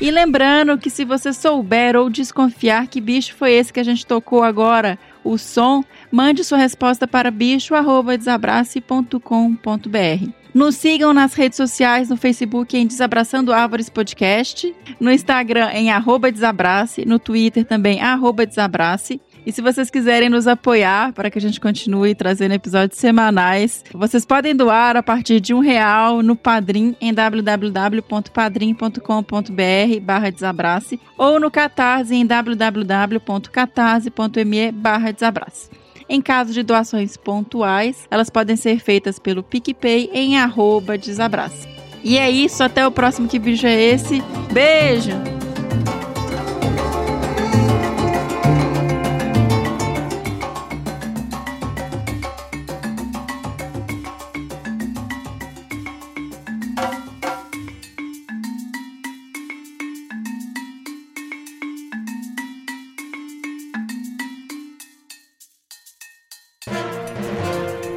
E lembrando que se você souber ou desconfiar que bicho foi esse que a gente tocou agora, o som, mande sua resposta para bicho@desabrace.com.br. Nos sigam nas redes sociais, no Facebook em Desabraçando Árvores Podcast, no Instagram em arroba Desabrace, no Twitter também arroba Desabrace. E se vocês quiserem nos apoiar para que a gente continue trazendo episódios semanais, vocês podem doar a partir de um real no Padrim em www.padrim.com.br barra desabrace ou no Catarse em www.catarse.me barra desabrace. Em caso de doações pontuais, elas podem ser feitas pelo PicPay em arroba desabrace. E é isso, até o próximo Que Bicho é Esse? Beijo!